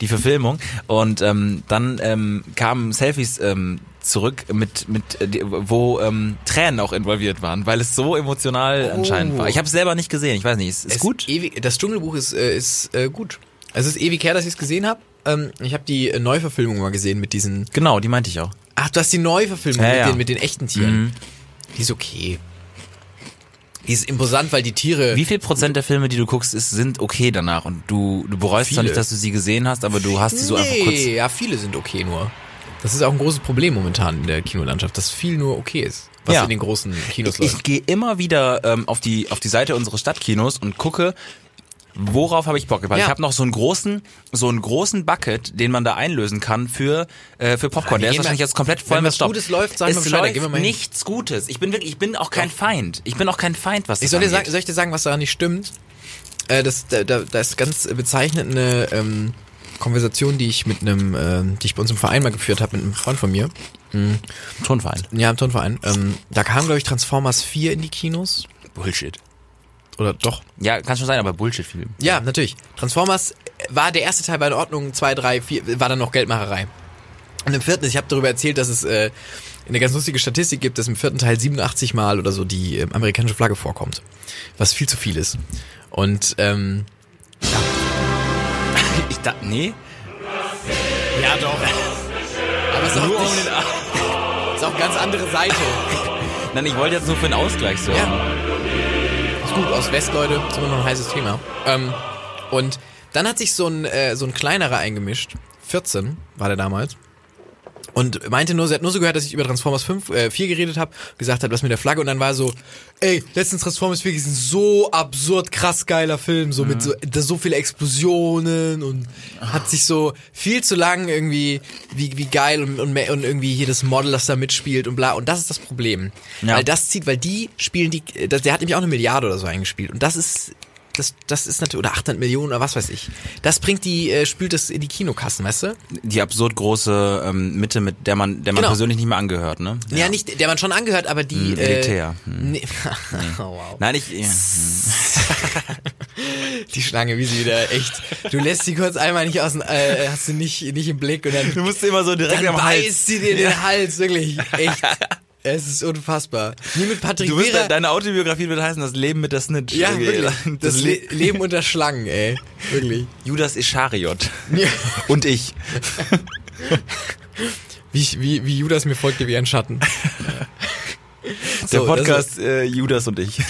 die Verfilmung. Und ähm, dann ähm, kamen Selfies ähm, zurück mit, mit äh, wo ähm, Tränen auch involviert waren, weil es so emotional anscheinend war. Ich habe es selber nicht gesehen. Ich weiß nicht, ist, ist Es gut. Ewig, das Dschungelbuch ist, äh, ist äh, gut. Also Es ist ewig her, dass ich es gesehen habe. Ähm, ich habe die äh, Neuverfilmung mal gesehen mit diesen. Genau, die meinte ich auch. Ach, du hast die Neuverfilmung Ja, mit, ja. Den, mit den echten Tieren. Die ist okay. Die ist imposant, weil die Tiere. Wie viel Prozent der Filme, die du guckst, ist, sind okay danach und du, du bereust zwar nicht, dass du sie gesehen hast, aber du hast sie so einfach kurz. Nee, ja, viele sind okay nur. Das ist auch ein großes Problem momentan in der Kinolandschaft, dass viel nur okay ist, was Ja. in den großen Kinos Ich, läuft. ich gehe immer wieder ähm, auf die auf die Seite unseres Stadtkinos und gucke, worauf habe ich Bock. Weil Ja. ich habe noch so einen großen so einen großen Bucket, den man da einlösen kann für äh, für Popcorn. Wir Der ist wahrscheinlich jetzt komplett voll mit Stopp. Gutes läuft, sagen wir es dann läuft gehen wir nichts Gutes. Ich bin wirklich, ich bin auch kein Feind. Ich bin auch kein Feind, was Ich soll dir sagen, soll ich dir sagen, was daran nicht stimmt? Äh, das, da, da, da ist ganz bezeichnend eine ähm, Konversation, die ich mit einem, ähm, die ich bei uns im Verein mal geführt habe mit einem Freund von mir. Tonverein. Ja, im Turnverein. Ähm, da kam, glaube ich, Transformers 4 in die Kinos. Bullshit. Oder doch? Ja, kann schon sein, aber Bullshit-Film. Ja, natürlich. Transformers war der erste Teil bei der Ordnung, 2, 3, 4, war dann noch Geldmacherei. Und im vierten, ich habe darüber erzählt, dass es äh, eine ganz lustige Statistik gibt, dass im vierten Teil 87 Mal oder so die äh, amerikanische Flagge vorkommt. Was viel zu viel ist. Und ähm, Ich dachte, nee. Ja, doch. Aber es ist auch, Nur um nicht, den ist auch eine ganz andere Seite. Nein, ich wollte jetzt nur für den Ausgleich sorgen. Ja. Gut, aus West, Leute, ist immer noch ein heißes Thema. Ähm, und dann hat sich so ein, äh, so ein kleinerer eingemischt. 14 war der damals. Und meinte nur, sie hat nur so gehört, dass ich über Transformers 5, äh, 4 geredet habe, gesagt hat, was mit der Flagge und dann war so, ey, letztens Transformers 4 ist ein so absurd krass geiler Film, so mit so, so viele Explosionen und hat sich so viel zu lang irgendwie, wie, wie geil und, und, und irgendwie hier das Model, das da mitspielt und bla und das ist das Problem. Ja. Weil das zieht, weil die spielen die, das- der hat nämlich auch eine Milliarde oder so eingespielt und das ist das, das ist natürlich, oder 800 Millionen oder was weiß ich. Das bringt die, äh, spült das in die Kinokassen, weißt du? Die absurd große ähm, Mitte, mit der man, der man Genau. persönlich nicht mehr angehört, ne? Ja, nicht, der man schon angehört, aber die. Hm, elitär. Äh, nee. oh, wow. Nein, ich. Ja. Die Schlange, wie sie wieder echt. Du lässt sie kurz einmal nicht aus dem, äh, hast du nicht, nicht im Blick und dann, Du musst immer so direkt dann am beißt Hals. sie dir den Hals, wirklich. Echt. Es ist unfassbar. Nie mit Patrick Du wirst, Vera. deine Autobiografie wird heißen, das Leben mit der Snitch. ja, Okay, wirklich. Das, Das Le Le Leben unter Schlangen, ey. Wirklich. Judas Ischariot. Ja. Und ich. Wie, wie, wie Judas mir folgte wie ein Schatten. Der So, Podcast äh, Judas und ich.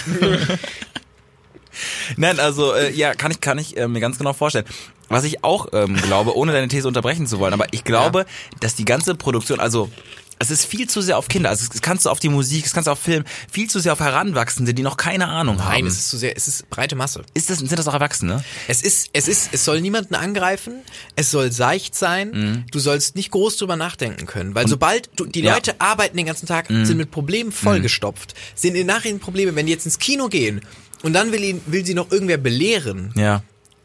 Nein, also äh, ja, kann ich kann ich äh, mir ganz genau vorstellen. Was ich auch ähm, glaube, ohne deine These unterbrechen zu wollen, aber ich glaube, dass die ganze Produktion, also es ist viel zu sehr auf Kinder, also das kannst du auf die Musik, das kannst du auf Film, viel zu sehr auf Heranwachsende, die noch keine Ahnung Nein, haben. es ist zu sehr, es ist breite Masse. ist das, sind das auch Erwachsene? Es ist, es ist, es soll niemanden angreifen, es soll seicht sein, du sollst nicht groß drüber nachdenken können, weil sobald du, die Ja. Leute arbeiten den ganzen Tag, sind mit Problemen vollgestopft, sind in Nachrichten Probleme, wenn die jetzt ins Kino gehen und dann will, ihn, will sie noch irgendwer belehren, Ja.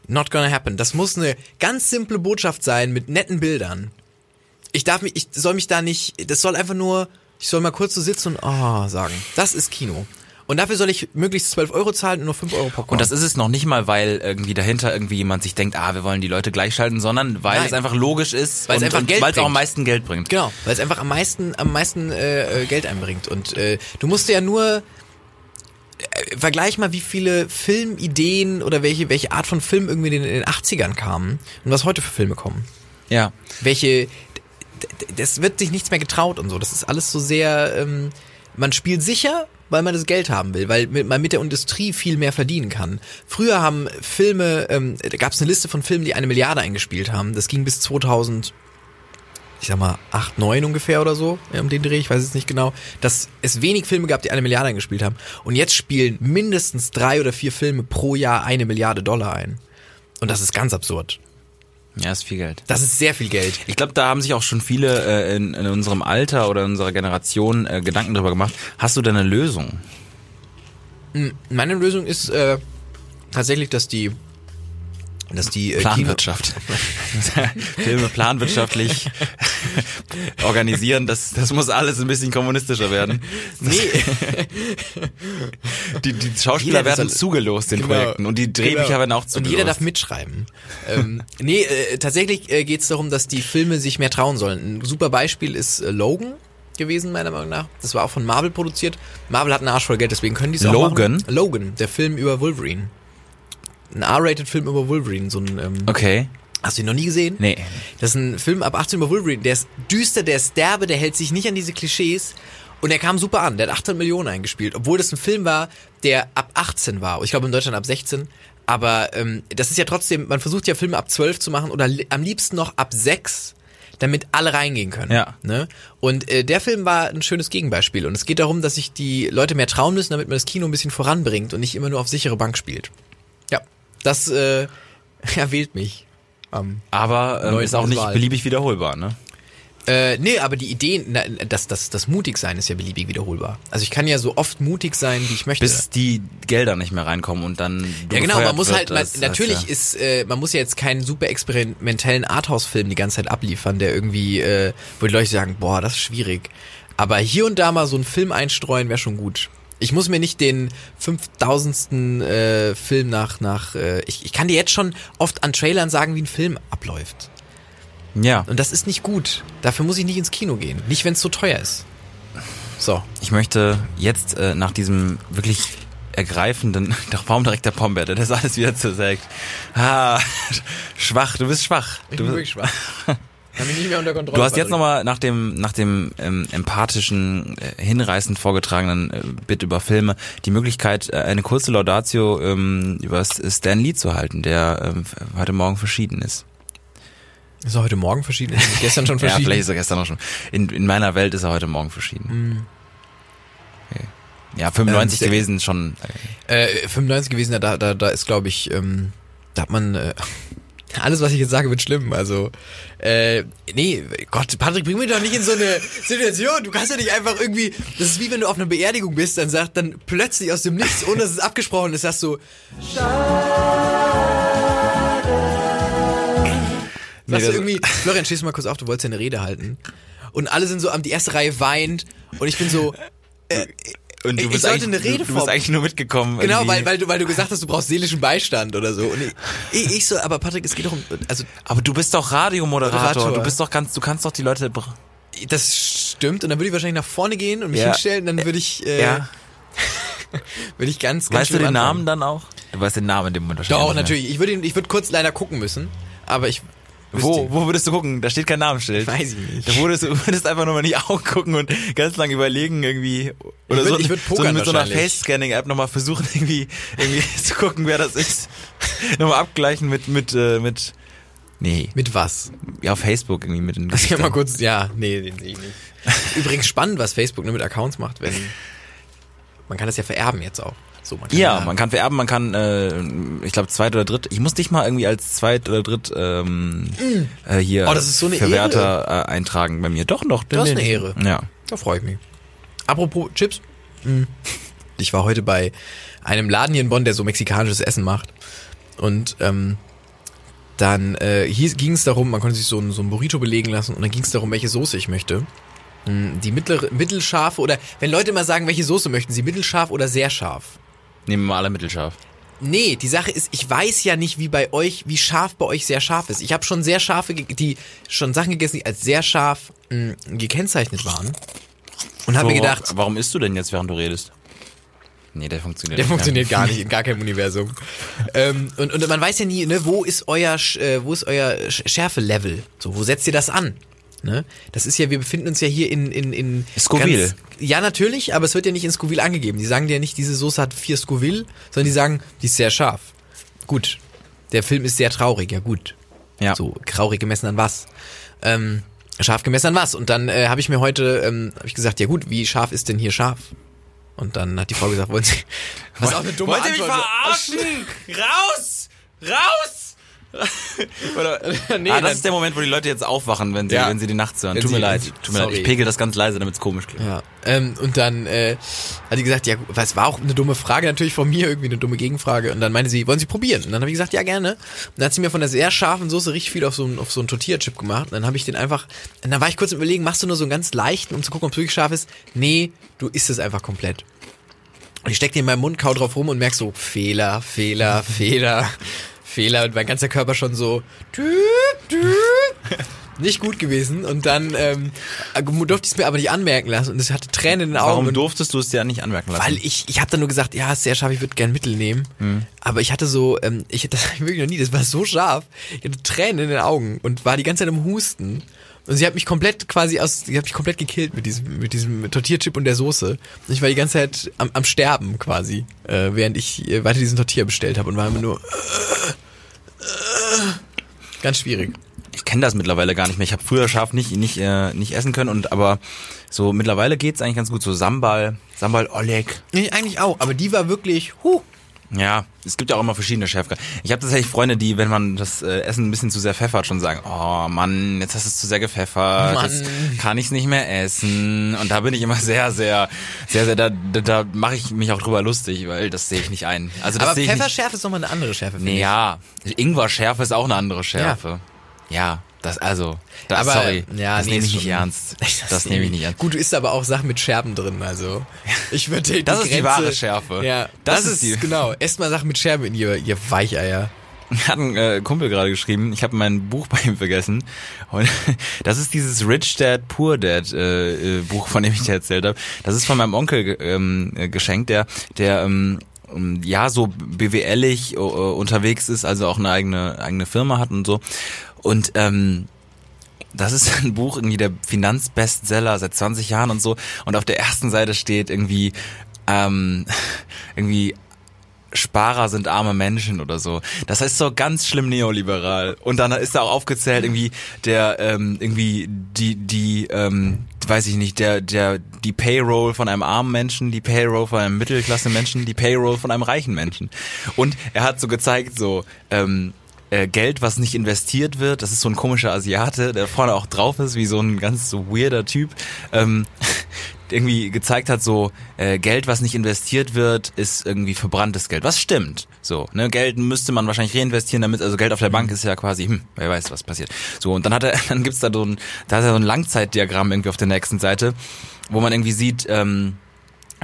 not gonna happen. Das muss eine ganz simple Botschaft sein mit netten Bildern. Ich darf mich, ich soll mich da nicht, das soll einfach nur, ich soll mal kurz so sitzen und oh sagen. Das ist Kino. Und dafür soll ich möglichst 12 Euro zahlen und nur 5 Euro Popcorn. Und das ist es noch nicht mal, weil irgendwie dahinter irgendwie jemand sich denkt, ah, wir wollen die Leute gleichschalten, sondern weil Nein. es einfach logisch ist Weil es einfach und Geld weil es auch am meisten Geld bringt. Genau, weil es einfach am meisten, am meisten äh, äh, Geld einbringt. Und äh, du musst ja nur äh, vergleich mal, wie viele Filmideen oder welche, welche Art von Film irgendwie in den, in den 80ern kamen und was heute für Filme kommen. Ja. Welche, das wird sich nichts mehr getraut und so. Das ist alles so sehr, ähm, man spielt sicher, weil man das Geld haben will, weil man mit der Industrie viel mehr verdienen kann. Früher haben Filme, ähm, da gab es eine Liste von Filmen, die eine Milliarde eingespielt haben. Das ging bis 2000 ich sag mal, 8, 9 ungefähr oder so, um den Dreh, ich weiß es nicht genau, dass es wenig Filme gab, die eine Milliarde eingespielt haben. Und jetzt spielen mindestens drei oder vier Filme pro Jahr eine Milliarde Dollar ein. Und das ist ganz absurd. Ja, ist viel Geld. Das ist sehr viel Geld. Ich glaube, da haben sich auch schon viele äh, in, in unserem Alter oder in unserer Generation äh, Gedanken drüber gemacht. Hast du denn eine Lösung? Meine Lösung ist äh, tatsächlich, dass die dass die äh, Planwirtschaft. Filme planwirtschaftlich organisieren, das, das muss alles ein bisschen kommunistischer werden. Nee, Die, die Schauspieler Jeder werden zugelost den Genau. Projekten und die Drehbücher Genau. werden auch Und zugelost. jeder darf mitschreiben. ähm, nee, äh, tatsächlich äh, geht es darum, dass die Filme sich mehr trauen sollen. Ein super Beispiel ist äh, Logan gewesen, meiner Meinung nach. Das war auch von Marvel produziert. Marvel hat einen Arsch voll Geld, deswegen können die es auch Logan? machen. Logan, der Film über Wolverine. Ein R-rated Film über Wolverine, so ein ähm, Okay. Hast du ihn noch nie gesehen? Nee. Das ist ein Film ab 18 über Wolverine. Der ist düster, der ist derbe, der hält sich nicht an diese Klischees. Und der kam super an. Der hat 800 Millionen eingespielt. Obwohl das ein Film war, der ab 18 war. Ich glaube in Deutschland ab 16. Aber ähm, das ist ja trotzdem, man versucht ja Filme ab 12 zu machen oder li am liebsten noch ab 6, damit alle reingehen können. Ja. Ne? Und äh, der Film war ein schönes Gegenbeispiel. Und es geht darum, dass sich die Leute mehr trauen müssen, damit man das Kino ein bisschen voranbringt und nicht immer nur auf sichere Bank spielt. Ja, das äh, erwählt mich. Ähm, Aber ähm, ist auch nicht Wahl. beliebig wiederholbar, ne? Äh, nee, aber die Ideen, na, das, das, das mutig sein ist ja beliebig wiederholbar. Also ich kann ja so oft mutig sein, wie ich möchte. Bis die Gelder nicht mehr reinkommen und dann ja genau, man muss halt, man, das- natürlich ja. ist, äh, man muss ja jetzt keinen super experimentellen Arthouse-Film die ganze Zeit abliefern, der irgendwie, äh, wo die Leute sagen, boah, das ist schwierig. Aber hier und da mal so einen Film einstreuen wäre schon gut. Ich muss mir nicht den 5000. Äh, Film nach, nach äh, ich, ich kann dir jetzt schon oft an Trailern sagen, wie ein Film abläuft. Ja, Und das ist nicht gut. Dafür muss ich nicht ins Kino gehen. Nicht, wenn es so teuer ist. So. ich möchte jetzt äh, nach diesem wirklich ergreifenden, doch warum direkt der Pombeer, der das alles wieder zersägt. Ah, schwach, du bist schwach. Ich Du, bin wirklich schwach. Kann mich nicht mehr unter Kontrolle. du hast jetzt nochmal nach dem, nach dem ähm, empathischen, äh, hinreißend vorgetragenen äh, Bit über Filme die Möglichkeit, äh, eine kurze Laudatio ähm, über Stan Lee zu halten, der ähm, heute Morgen verschieden ist. Ist er heute Morgen verschieden? Ist er gestern schon Ja, verschieden? vielleicht ist er gestern auch schon. In, in meiner Welt ist er heute Morgen verschieden. Okay. Ja, 95 Ähm, gewesen schon. Äh, 95 gewesen, da, da, da ist, glaube ich, ähm, da hat man, äh, alles, was ich jetzt sage, wird schlimm. Also, äh, nee, Gott, Patrick, bring mich doch nicht in so eine Situation. Du kannst ja nicht einfach irgendwie, das ist wie wenn du auf einer Beerdigung bist, dann sagt dann plötzlich aus dem Nichts, ohne dass es abgesprochen ist, sagst du, Nee, sagst du irgendwie, Florian, stehst du mal kurz auf, du wolltest ja eine Rede halten. Und alle sind so am, die erste Reihe weint und ich bin so, Und ich sollte eine Rede du, du bist eigentlich nur mitgekommen. Genau, irgendwie. weil, weil, du, weil du gesagt hast, du brauchst seelischen Beistand oder so. Und ich, ich, so, aber Patrick, es geht doch um, also Aber du bist doch Radiomoderator. Moderator. Du bist doch ganz, du kannst doch die Leute. das stimmt. Und dann würde ich wahrscheinlich nach vorne gehen und mich Ja. hinstellen. Dann würde ich, äh, Ja. würde ich ganz, ganz Weißt du den anfangen. Namen dann auch? Du weißt den Namen in dem Moment wahrscheinlich Doch, natürlich. Ich würde, ihn- ich würde kurz leider gucken müssen. Aber ich. Wo, wo würdest du gucken? Da steht kein Namensschild. Weiß ich nicht. Da würdest du würdest einfach nur mal in die Augen gucken und ganz lang überlegen irgendwie. Oder würd- so, ich würd so mit so einer. Face-Scanning-App nochmal versuchen, irgendwie, irgendwie zu gucken, wer das ist. nochmal abgleichen mit, mit, äh, mit, nee, Mit was? ja, auf Facebook irgendwie mit den Das ja Gesichtern. mal kurz, ja, nee, den sehe ich nicht. Übrigens spannend, was Facebook nur mit Accounts macht, wenn. Man kann das ja vererben jetzt auch. So, man kann Ja, man kann vererben, man kann, äh, ich glaube, zweit oder dritt. Ich muss dich mal irgendwie als zweit oder dritt ähm, äh, hier Oh, das ist so eine Verwerter äh, eintragen bei mir. Doch, noch. Das ist eine Ehre. Ja. Da freue ich mich. Apropos Chips. Mm. Ich war heute bei einem Laden hier in Bonn, der so mexikanisches Essen macht. Und ähm, dann äh, ging es darum, man konnte sich so ein, so ein Burrito belegen lassen und dann ging es darum, welche Soße ich möchte. Mm, Die mittlere, mittelscharfe oder wenn Leute mal sagen, welche Soße möchten sie, mittelscharf oder sehr scharf. Nehmen wir mal alle mittelscharf. Nee, die Sache ist, ich weiß ja nicht, wie bei euch, wie scharf bei euch sehr scharf ist. Ich habe schon sehr scharfe, die schon Sachen gegessen, die als sehr scharf mh, gekennzeichnet waren. Und habe mir gedacht, Warum isst du denn jetzt, während du redest? Nee, der funktioniert der nicht. funktioniert gar nicht, in gar keinem Universum. ähm, und, und man weiß ja nie, ne, wo ist euer, äh, wo ist euer Sch- Schärfe-Level? So, wo setzt ihr das an? Ne? Das ist ja, wir befinden uns ja hier in, in, in Scoville. Ganz, ja, natürlich, aber es wird ja nicht in Scoville angegeben. Die sagen dir ja nicht, diese Soße hat vier Scoville, sondern die sagen, die ist sehr scharf. Gut. Der Film ist sehr traurig, ja gut. Ja. So, traurig gemessen an was? Ähm, scharf gemessen an was? Und dann äh, habe ich mir heute, ähm, habe ich gesagt, ja gut, wie scharf ist denn hier scharf? Und dann hat die Frau gesagt, wollen Sie, was auch eine dumme Wollt ihr mich Antwort. verarschen? Raus! Raus! Oder, Nee, ah, das ist der Moment, wo die Leute jetzt aufwachen, wenn sie, Ja. wenn sie die nachts hören. Wenn Tut mir sie- leid. sie- Tut mir leid. Ich pegel das ganz leise, damit es komisch klingt. Ja, ähm, und dann äh, hat die gesagt, ja, was war auch eine dumme Frage natürlich von mir, irgendwie eine dumme Gegenfrage. Und dann meinte sie, wollen Sie probieren? Und dann habe ich gesagt, ja, gerne. Und dann hat sie mir von der sehr scharfen Soße richtig viel auf so einen, auf so einen Tortilla-Chip gemacht. Und dann habe ich den einfach, und dann war ich kurz im Überlegen, machst du nur so einen ganz leichten, um zu gucken, ob es wirklich scharf ist? Nee, du isst es einfach komplett. Und ich steck den in meinem Mund, kau drauf rum und merk so, Fehler, Fehler, Fehler, Fehler. Und mein ganzer Körper schon so, dü, dü, nicht gut gewesen. Und dann ähm, durfte ich es mir aber nicht anmerken lassen. Und es hatte Tränen in den Augen. Warum durftest du es dir nicht anmerken lassen? weil ich, ich habe dann nur gesagt, ja, ist sehr scharf, ich würde gern Mittel nehmen. Hm. Aber ich hatte so, ähm, ich das ich wirklich noch nie, das war so scharf. Ich hatte Tränen in den Augen und war die ganze Zeit im Husten. Und sie hat mich komplett quasi aus, sie hat mich komplett gekillt mit diesem, mit diesem Tortillachip und der Soße. Und ich war die ganze Zeit am, am Sterben quasi, äh, während ich äh, weiter diesen Tortilla bestellt habe und war immer nur äh, äh, ganz schwierig. ich kenne das mittlerweile gar nicht mehr. Ich habe früher scharf nicht nicht äh, nicht essen können und aber so mittlerweile geht's eigentlich ganz gut. So Sambal, Sambal Oleg. Nee, eigentlich auch, aber die war wirklich, huh, Ja, es gibt ja auch immer verschiedene Schärfe. Ich habe tatsächlich Freunde, die, wenn man das äh, Essen ein bisschen zu sehr pfeffert, schon sagen, oh Mann, jetzt hast du es zu sehr gepfeffert, Mann. jetzt kann ich es nicht mehr essen. Und da bin ich immer sehr, sehr, sehr, sehr, da, da, da mache ich mich auch drüber lustig, weil das sehe ich nicht ein. Also das aber. Pfefferschärfe ist nochmal eine andere Schärfe, finde Nee, ich. ja, Ingwer-Schärfe ist auch eine andere Schärfe. Ja, das also, das, Aber, sorry, ja, das nee, nehme ich nicht ernst. Das, nehme ich nicht ernst. Gut, du isst aber auch Sachen mit Scherben drin, also. Ich würde die Das ist die Grenze- wahre Schärfe. Ja, das, Das ist die- genau. Esst mal Sachen mit Scherben in ihr, ihr Weicheier. hat ein äh, Kumpel gerade geschrieben, ich habe mein Buch bei ihm vergessen. Und das ist dieses Rich Dad Poor Dad äh, äh, Buch, von dem ich dir erzählt habe. Das ist von meinem Onkel ähm, äh, geschenkt, der der ähm, ähm, ja so BWLig äh, unterwegs ist, also auch eine eigene eigene Firma hat und so. Und ähm, das ist ein Buch, irgendwie der Finanzbestseller seit 20 Jahren und so. Und auf der ersten Seite steht irgendwie, ähm, irgendwie Sparer sind arme Menschen oder so. Das heißt so ganz schlimm neoliberal. Und dann ist da auch aufgezählt irgendwie der ähm, irgendwie die die ähm, weiß ich nicht der der die Payroll von einem armen Menschen, die Payroll von einem Mittelklasse Menschen, die Payroll von einem reichen Menschen. Und er hat so gezeigt so ähm, äh, Geld, was nicht investiert wird. Das ist so ein komischer Asiate, der vorne auch drauf ist, wie so ein ganz so weirder Typ. Ähm, irgendwie gezeigt hat, so äh, Geld, was nicht investiert wird, ist irgendwie verbranntes Geld. Was stimmt. So, ne, Geld müsste man wahrscheinlich reinvestieren, damit, also Geld auf der Bank ist ja quasi, hm, wer weiß, was passiert. So, und dann hat er, dann gibt's da so ein, da hat er so ein Langzeitdiagramm irgendwie auf der nächsten Seite, wo man irgendwie sieht, ähm,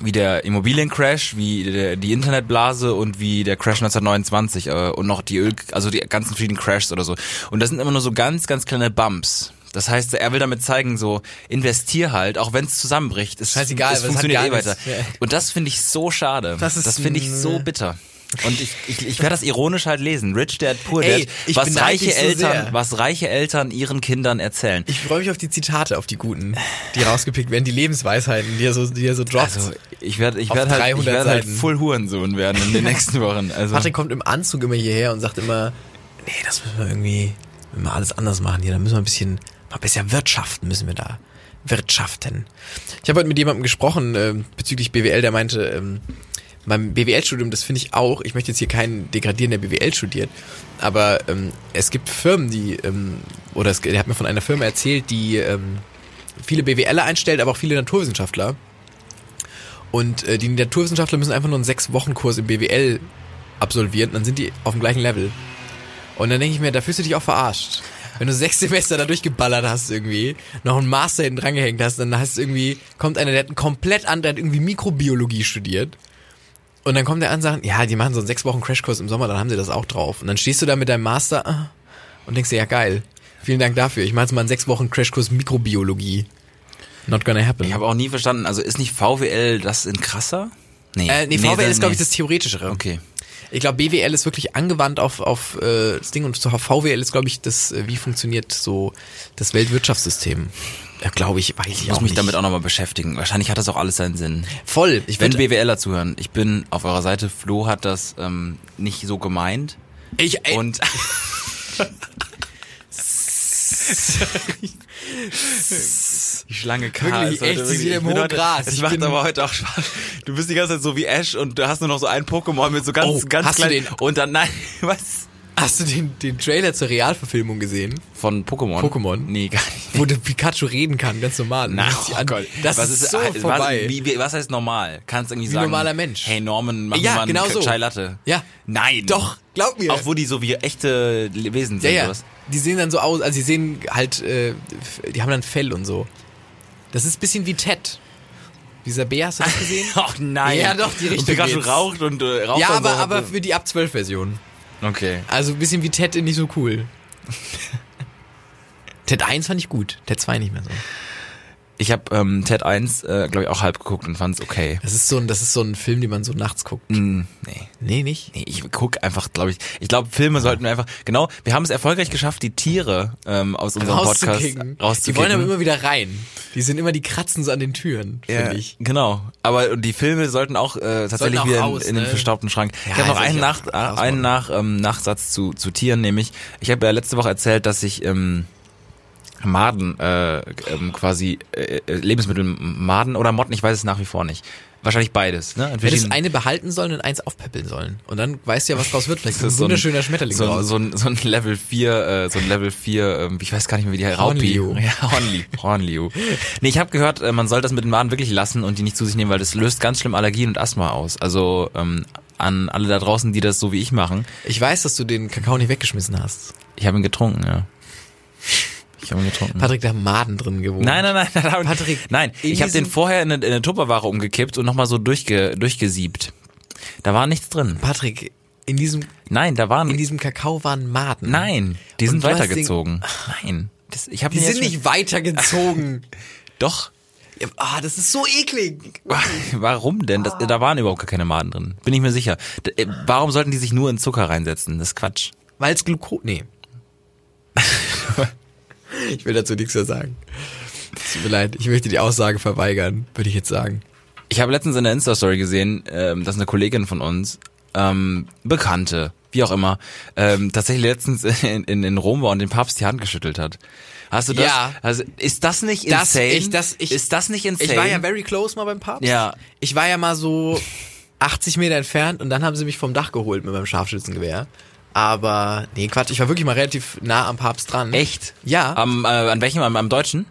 wie der Immobiliencrash, wie der, die Internetblase und wie der Crash 1929 äh, und noch die Öl, also die ganzen verschiedenen Crashs oder so. Und das sind immer nur so ganz, ganz kleine Bumps. Das heißt, er will damit zeigen, so investier halt, auch wenn es zusammenbricht. Es, Scheißegal, es funktioniert eh weiter. nichts. Und das finde ich so schade. Das ist das finde ich so bitter. Und ich, ich, ich werde das ironisch halt lesen. Rich Dad, Poor Ey, Dad. ich Was reiche so Eltern, sehr. was reiche Eltern ihren Kindern erzählen. Ich freue mich auf die Zitate, auf die guten, die rausgepickt werden, die Lebensweisheiten, die er so, die er so droppt. Also ich werde ich werde halt, ich 300 werde halt voll Hurensohn werden in den nächsten Wochen. Also Patrick kommt im Anzug immer hierher und sagt immer, nee, das müssen wir irgendwie, müssen wir alles anders machen hier, da müssen wir ein bisschen, mal besser wirtschaften müssen wir da. Wirtschaften. Ich habe heute mit jemandem gesprochen ähm, bezüglich BWL, der meinte, ähm, beim BWL-Studium, das finde ich auch, ich möchte jetzt hier keinen degradieren, der BWL studiert, aber ähm, es gibt Firmen, die, ähm, oder es, der hat mir von einer Firma erzählt, die ähm, viele BWLer einstellt, aber auch viele Naturwissenschaftler. Und äh, die Naturwissenschaftler müssen einfach nur einen sechs Wochen Kurs im BWL absolvieren, dann sind die auf dem gleichen Level. Und dann denke ich mir, da fühlst du dich auch verarscht. Wenn du sechs Semester da durchgeballert hast irgendwie, noch einen Master hinten dran gehängt hast, dann hast du irgendwie, kommt einer, der hat einen komplett anderen, der hat irgendwie Mikrobiologie studiert. Und dann kommt der an und sagt, ja, die machen so einen sechs Wochen Crashkurs im Sommer, dann haben sie das auch drauf. Und dann stehst du da mit deinem Master ah, und denkst dir, ja geil, vielen Dank dafür. Ich mache jetzt mal einen sechs Wochen Crashkurs Mikrobiologie. Not gonna happen. ich habe auch nie verstanden, also ist nicht VWL das in krasser? Nee, äh, nee, VWL dann- ist, glaube ich, das Theoretischere. Okay. Ich glaube, BWL ist wirklich angewandt auf, auf äh, das Ding und VWL ist, glaube ich, das, äh, wie funktioniert so das Weltwirtschaftssystem. Ja, glaube ich, weiß ich Ich muss auch mich nicht. damit auch nochmal beschäftigen. Wahrscheinlich hat das auch alles seinen Sinn. Voll. Ich Wenn BWLer zuhören, ich bin auf eurer Seite, Flo hat das ähm, nicht so gemeint. ich, ey, Und die Schlange K Wirklich, echt, sie wieder im ich hohen heute- Gras. Das Ich macht bin- aber heute auch Spaß. Du bist die ganze Zeit so wie Ash und du hast nur noch so ein Pokémon mit so ganz, Oh, ganz hast du klein. den- Und dann, nein, was? Hast du den, den Trailer zur Realverfilmung gesehen? Von Pokémon? Pokémon? Nee, gar nicht. Wo der Pikachu reden kann, ganz normal. Na, ist oh an- Gott. Das was ist, so was, vorbei. Wie, wie, was heißt normal? Kannst irgendwie Wie sagen. normaler Mensch. Hey Norman, mach Ja, mal genau einen so. Chai Latte. Ja. Nein. Doch, glaub mir. Auch wo die so wie echte Wesen ja, sind. ja. was? Die sehen dann so aus, also die sehen halt, äh, die haben dann Fell und so. Das ist ein bisschen wie Ted. Dieser Bär, hast du das gesehen? Ach nein. Ja, doch, die Richtung Und Pikachu geht's. raucht und äh, raucht ja, aber, so. aber für die ab 12 Version. Okay. Also ein bisschen wie Ted nicht so cool. Ted 1 fand ich gut, Ted 2 nicht mehr so. Ich habe ähm, Ted 1, äh, glaube ich, auch halb geguckt und fand's okay. Das ist so ein, das ist so ein Film, den man so nachts guckt. Hm, nee. Nee, nicht? Nee, ich guck einfach, glaube ich. Ich glaube, Filme sollten wir einfach. Genau, wir haben es erfolgreich geschafft, die Tiere ähm, aus unserem Podcast Rauszukicken. Die wollen aber immer wieder rein. Die sind immer, die kratzen so an den Türen, ja, finde ich. Genau. Aber die Filme sollten auch äh, tatsächlich auch wieder raus, in, in den ne? verstaubten Schrank. Ja, ich habe noch einen, nach, äh, einen nach, ähm, Nachsatz zu, zu Tieren, nämlich ich habe ja letzte Woche erzählt, dass ich ähm, Maden äh, ähm, quasi äh, äh, Lebensmittel Maden oder Motten, ich weiß es nach wie vor nicht. Wahrscheinlich beides, ne? Hättest verschiedenen- eine behalten sollen und eins aufpäppeln sollen. Und dann weißt du ja, was draus wird. Vielleicht Das ist ein wunderschöner Schmetterling so, draus. so, ein, so ein Level 4, äh, so ein Level 4, ähm, ich weiß gar nicht mehr, wie die heißt. Hornliu. Ja, Hornliu. Hornliu. Nee, ich habe gehört, äh, man soll das mit den Maden wirklich lassen und die nicht zu sich nehmen, weil das löst ganz schlimm Allergien und Asthma aus. Also ähm, an alle da draußen, die das so wie ich machen. Ich weiß, dass du den Kakao nicht weggeschmissen hast. Ich habe ihn getrunken, ja. Ich habe ihn getrunken. Patrick, da haben Maden drin gewohnt. Nein, nein, nein, nein. Patrick, nein, in ich habe den vorher in eine, in eine Tupperware umgekippt und nochmal so durchge, durchgesiebt. Da war nichts drin. Patrick, in diesem, Nein, da waren in diesem Kakao waren Maden. Nein, die sind weitergezogen. Nein. Das, ich hab Die sind nicht weitergezogen. Doch. Ja, ah, das ist so eklig. Warum denn? Das, da waren überhaupt gar keine Maden drin. Bin ich mir sicher. Äh, warum sollten die sich nur in Zucker reinsetzen? Das ist Quatsch. Weil es Glucose. Nee. ich will dazu nichts mehr sagen. Es Tut mir leid, ich möchte die Aussage verweigern, würde ich jetzt sagen. Ich habe letztens in der Insta-Story gesehen, ähm, dass eine Kollegin von uns ähm, Bekannte, wie auch immer, ähm, tatsächlich letztens in, in, in Rom war und den Papst die Hand geschüttelt hat. Hast du das? Ja. Also ist das nicht Das- insane? ich- das- ich- ist das nicht insane? Ich war ja very close mal beim Papst. Ja. Ich war ja mal so 80 Meter entfernt und dann haben sie mich vom Dach geholt mit meinem Scharfschützengewehr. Aber, nee, Quatsch, ich war wirklich mal relativ nah am Papst dran. Echt? Ja. Am, äh, an welchem? Am, am deutschen?